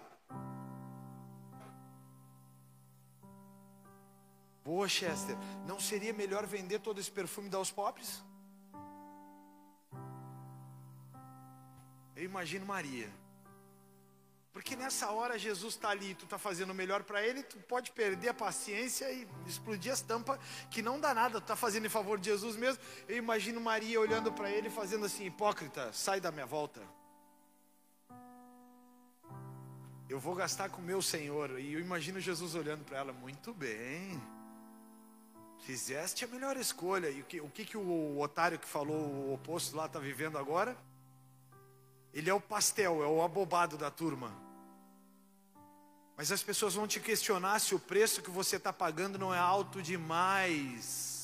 Boa, Chester, não seria melhor vender todo esse perfume e dar aos pobres? Eu imagino Maria. Porque nessa hora Jesus está ali, tu está fazendo o melhor para ele, tu pode perder a paciência e explodir as tampas, que não dá nada, tu está fazendo em favor de Jesus mesmo. Eu imagino Maria olhando para ele fazendo assim: hipócrita, sai da minha volta. Eu vou gastar com meu Senhor. E eu imagino Jesus olhando para ela: muito bem. Fizeste a melhor escolha. E o que, o que, que o otário que falou o oposto lá está vivendo agora? Ele é o pastel, é o abobado da turma. Mas as pessoas vão te questionar se o preço que você está pagando não é alto demais.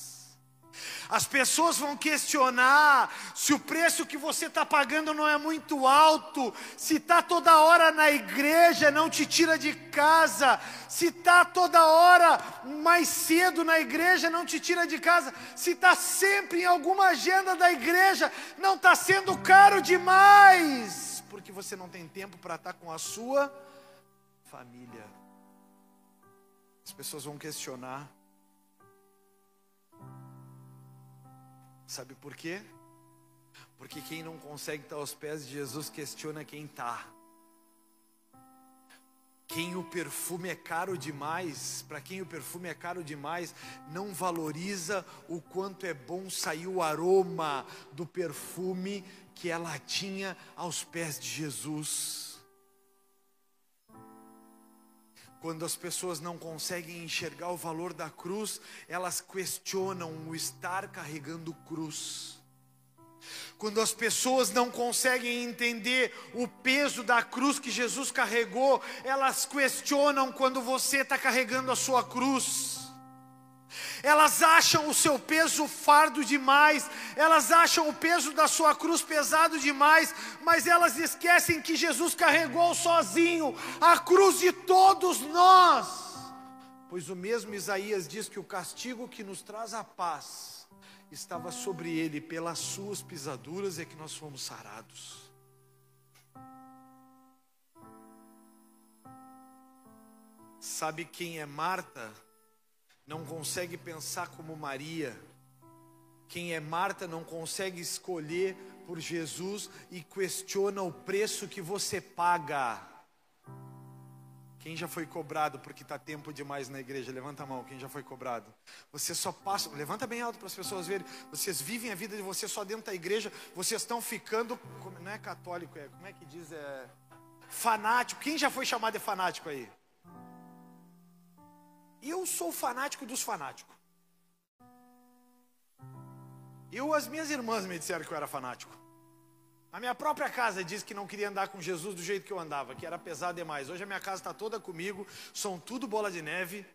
As pessoas vão questionar se o preço que você está pagando não é muito alto, se está toda hora na igreja, não te tira de casa, se está toda hora mais cedo na igreja, não te tira de casa, se está sempre em alguma agenda da igreja, não está sendo caro demais, porque você não tem tempo para estar tá com a sua família. As pessoas vão questionar. Sabe por quê? Porque quem não consegue estar aos pés de Jesus questiona quem está. Quem o perfume é caro demais, para quem o perfume é caro demais, não valoriza o quanto é bom sair o aroma do perfume que ela tinha aos pés de Jesus. Quando as pessoas não conseguem enxergar o valor da cruz, elas questionam o estar carregando cruz. Quando as pessoas não conseguem entender o peso da cruz que Jesus carregou, elas questionam quando você está carregando a sua cruz. Elas acham o seu peso fardo demais, elas acham o peso da sua cruz pesado demais, mas elas esquecem que Jesus carregou sozinho a cruz de todos nós. Pois o mesmo Isaías diz que o castigo que nos traz a paz estava sobre ele, pelas suas pisaduras é que nós fomos sarados. Sabe quem é Marta? Não consegue pensar como Maria. Quem é Marta não consegue escolher por Jesus e questiona o preço que você paga. Quem já foi cobrado porque está tempo demais na igreja? Levanta a mão, quem já foi cobrado? Você só passa, levanta bem alto para as pessoas verem. Vocês vivem a vida de vocês só dentro da igreja, vocês estão ficando, não é católico, é, como é que diz? É fanático. Quem já foi chamado de fanático aí? Eu sou fanático dos fanáticos. Eu, as minhas irmãs me disseram que eu era fanático. A minha própria casa disse que não queria andar com Jesus do jeito que eu andava, que era pesado demais. Hoje a minha casa está toda comigo, são tudo bola de neve.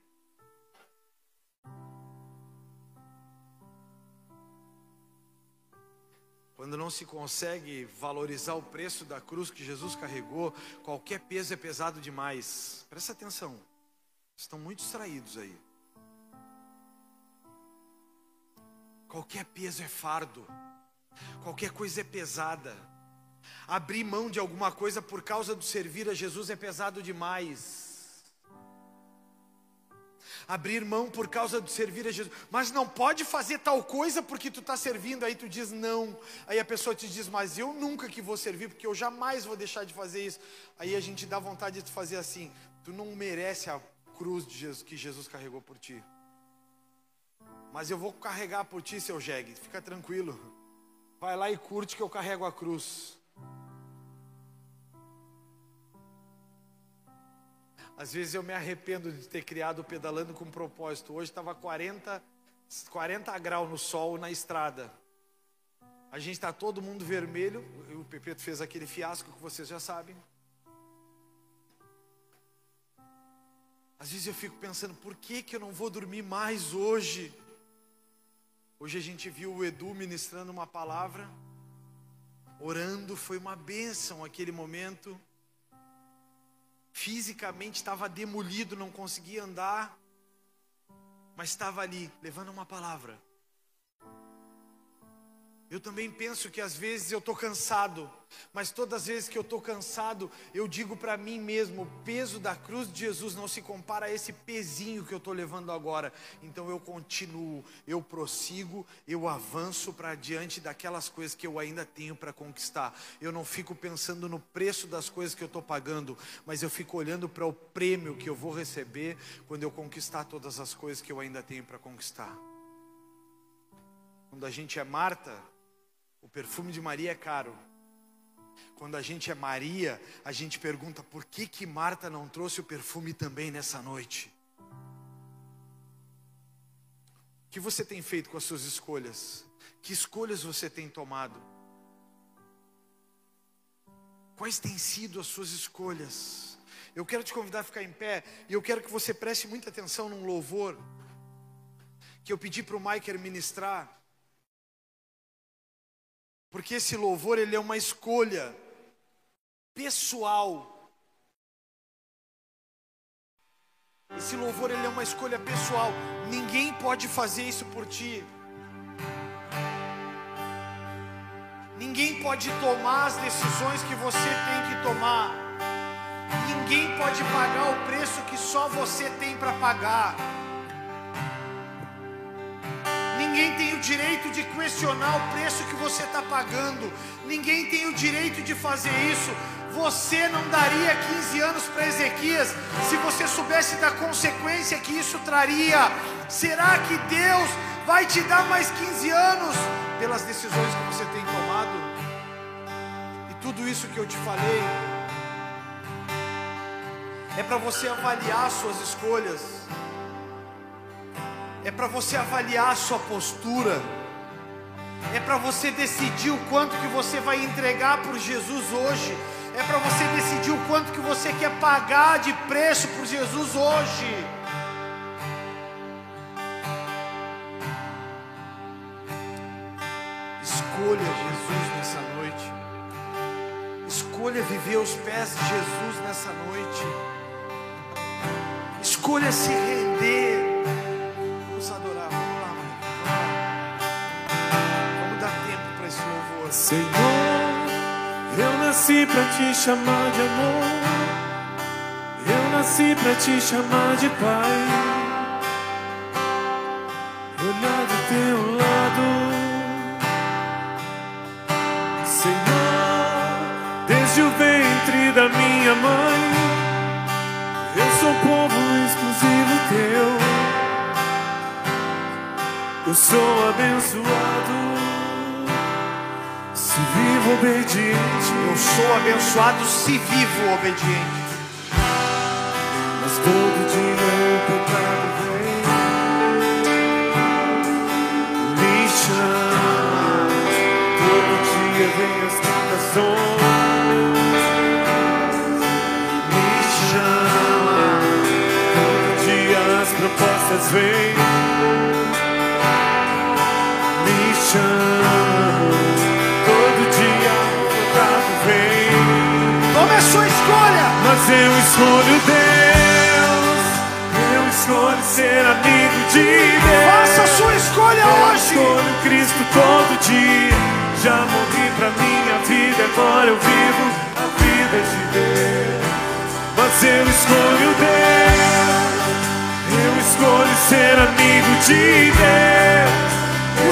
Quando não se consegue valorizar o preço da cruz que Jesus carregou, qualquer peso é pesado demais. Presta atenção. Estão muito distraídos aí. Qualquer peso é fardo, qualquer coisa é pesada. Abrir mão de alguma coisa por causa do servir a Jesus é pesado demais. Abrir mão por causa do servir a Jesus, mas não pode fazer tal coisa porque tu está servindo, aí tu diz não, aí a pessoa te diz, mas eu nunca que vou servir, porque eu jamais vou deixar de fazer isso, aí a gente dá vontade de fazer assim, tu não merece a cruz Jesus, que Jesus carregou por ti. Mas eu vou carregar por ti, seu jegue, fica tranquilo. Vai lá e curte que eu carrego a cruz. Às vezes eu me arrependo de ter criado o pedalando com propósito. Hoje estava 40, 40 graus no sol na estrada. A gente está todo mundo vermelho. O Pepeto fez aquele fiasco que vocês já sabem. Às vezes eu fico pensando, por que, que eu não vou dormir mais hoje? Hoje a gente viu o Edu ministrando uma palavra, orando, foi uma bênção aquele momento. Fisicamente estava demolido, não conseguia andar, mas estava ali, levando uma palavra. Eu também penso que às vezes eu estou cansado, mas todas as vezes que eu estou cansado, eu digo para mim mesmo: o peso da cruz de Jesus não se compara a esse pezinho que eu estou levando agora. Então eu continuo, eu prossigo, eu avanço para diante daquelas coisas que eu ainda tenho para conquistar. Eu não fico pensando no preço das coisas que eu estou pagando, mas eu fico olhando para o prêmio que eu vou receber quando eu conquistar todas as coisas que eu ainda tenho para conquistar. Quando a gente é Marta, o perfume de Maria é caro. Quando a gente é Maria, a gente pergunta por que que Marta não trouxe o perfume também nessa noite? O que você tem feito com as suas escolhas? Que escolhas você tem tomado? Quais têm sido as suas escolhas? Eu quero te convidar a ficar em pé e eu quero que você preste muita atenção num louvor que eu pedi para o Maiker ministrar. Porque esse louvor ele é uma escolha pessoal. Esse louvor ele é uma escolha pessoal. Ninguém pode fazer isso por ti. Ninguém pode tomar as decisões que você tem que tomar. Ninguém pode pagar o preço que só você tem para pagar. Ninguém tem o direito de questionar o preço que você está pagando. Ninguém tem o direito de fazer isso. Você não daria 15 anos para Ezequias se você soubesse da consequência que isso traria. Será que Deus vai te dar mais 15 anos pelas decisões que você tem tomado? tudo isso que eu te falei é para você avaliar suas escolhas, é para você avaliar sua postura, é para você decidir o quanto que você vai entregar por Jesus hoje, é para você decidir o quanto que você quer pagar de preço por Jesus hoje. Escolha Jesus nessa noite. Escolha viver aos pés de Jesus nessa noite. Escolha se render. Senhor, eu nasci pra te chamar de amor. Eu nasci pra te chamar de Pai. Olhar do teu lado. Senhor, desde o ventre da minha mãe, eu sou povo exclusivo teu. Eu sou abençoado. Se vivo obediente, Eu sou abençoado se vivo obediente. mas todo dia o pecado vem. Me chama, todo dia vem as tentações. Me chama, todo dia as propostas vêm. Mas eu escolho Deus, eu escolho ser amigo de Deus. Faça a sua escolha Eu hoje. escolho Cristo todo dia. Já morri pra minha vida, agora eu vivo a vida de Deus. Mas eu escolho Deus, eu escolho ser amigo de Deus.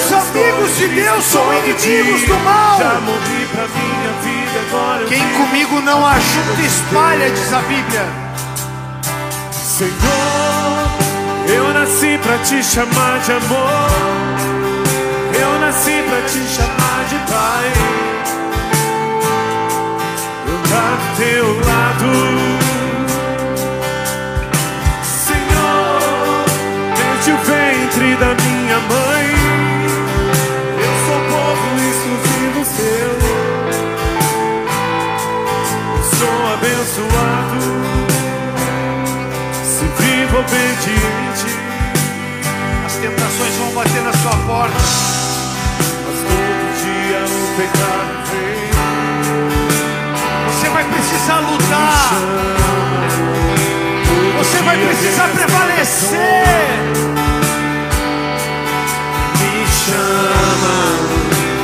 Os amigos de Deus são inimigos do mal. Já morri pra minha vida, agora eu Quem comigo não ajunta, espalha, diz a Bíblia. Senhor, eu nasci pra te chamar de amor. Eu nasci pra te chamar de pai. Eu tá do teu lado. Senhor, desde o ventre da minha mãe, abençoado se vivo obediente, As tentações vão bater na sua porta. mas todo dia o pecado vem. Você vai precisar lutar. Você vai precisar prevalecer. Me chama,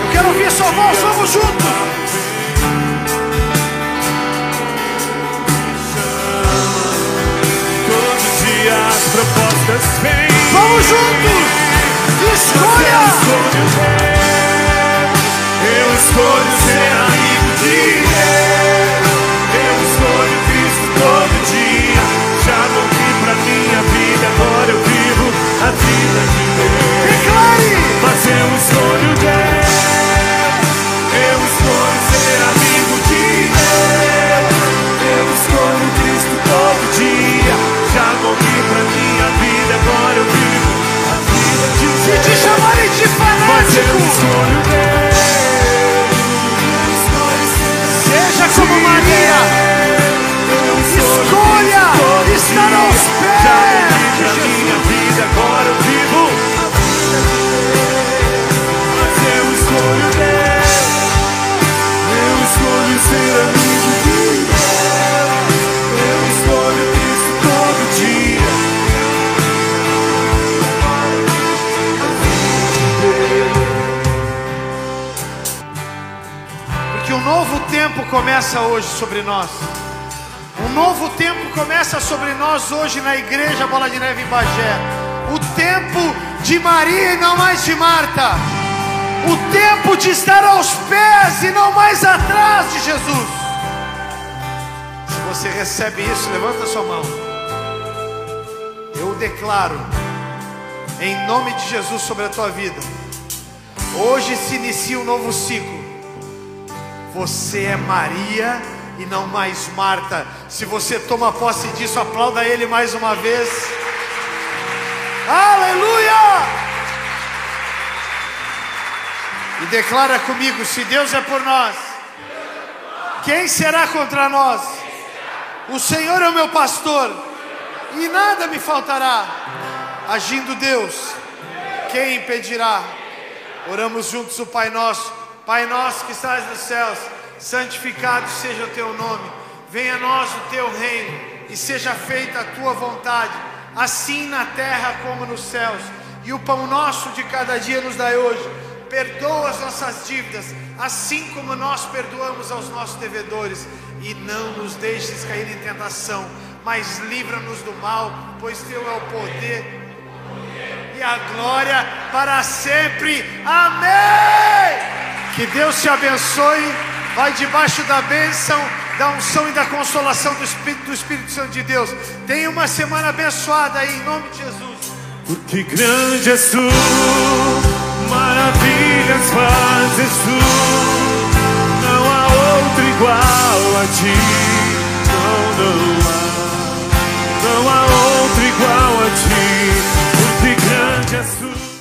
Eu quero ouvir sua voz. Vamos juntos. Vamos juntos. Escolha. Eu escolho Deus, eu ser eu fanático, começa hoje sobre nós. Um novo tempo começa sobre nós hoje na igreja Bola de Neve em Bagé. O tempo de Maria e não mais de Marta. O tempo de estar aos pés e não mais atrás de Jesus. Se você recebe isso, levanta sua mão. Eu declaro, em nome de Jesus, sobre a tua vida. Hoje se inicia um novo ciclo. Você é Maria e não mais Marta. Se você toma posse disso, aplauda Ele mais uma vez. Aleluia! E declara comigo: se Deus é por nós, quem será contra nós? O Senhor é o meu pastor, e nada me faltará. Agindo Deus, quem impedirá? Oramos juntos o Pai Nosso. Pai nosso que estás nos céus, santificado seja o teu nome. Venha a nós o teu reino e seja feita a tua vontade, assim na terra como nos céus. E o pão nosso de cada dia nos dai hoje. Perdoa as nossas dívidas, assim como nós perdoamos aos nossos devedores, e não nos deixes cair em tentação, mas livra-nos do mal, pois teu é o poder e a glória para sempre. Amém. Que Deus te abençoe. Vai debaixo da bênção, da unção e da consolação do Espírito, do Espírito Santo de Deus. Tenha uma semana abençoada aí, em nome de Jesus. Porque grande és tu, maravilhas fazes tu, não há outro igual a ti, não, não há, não há Jesús.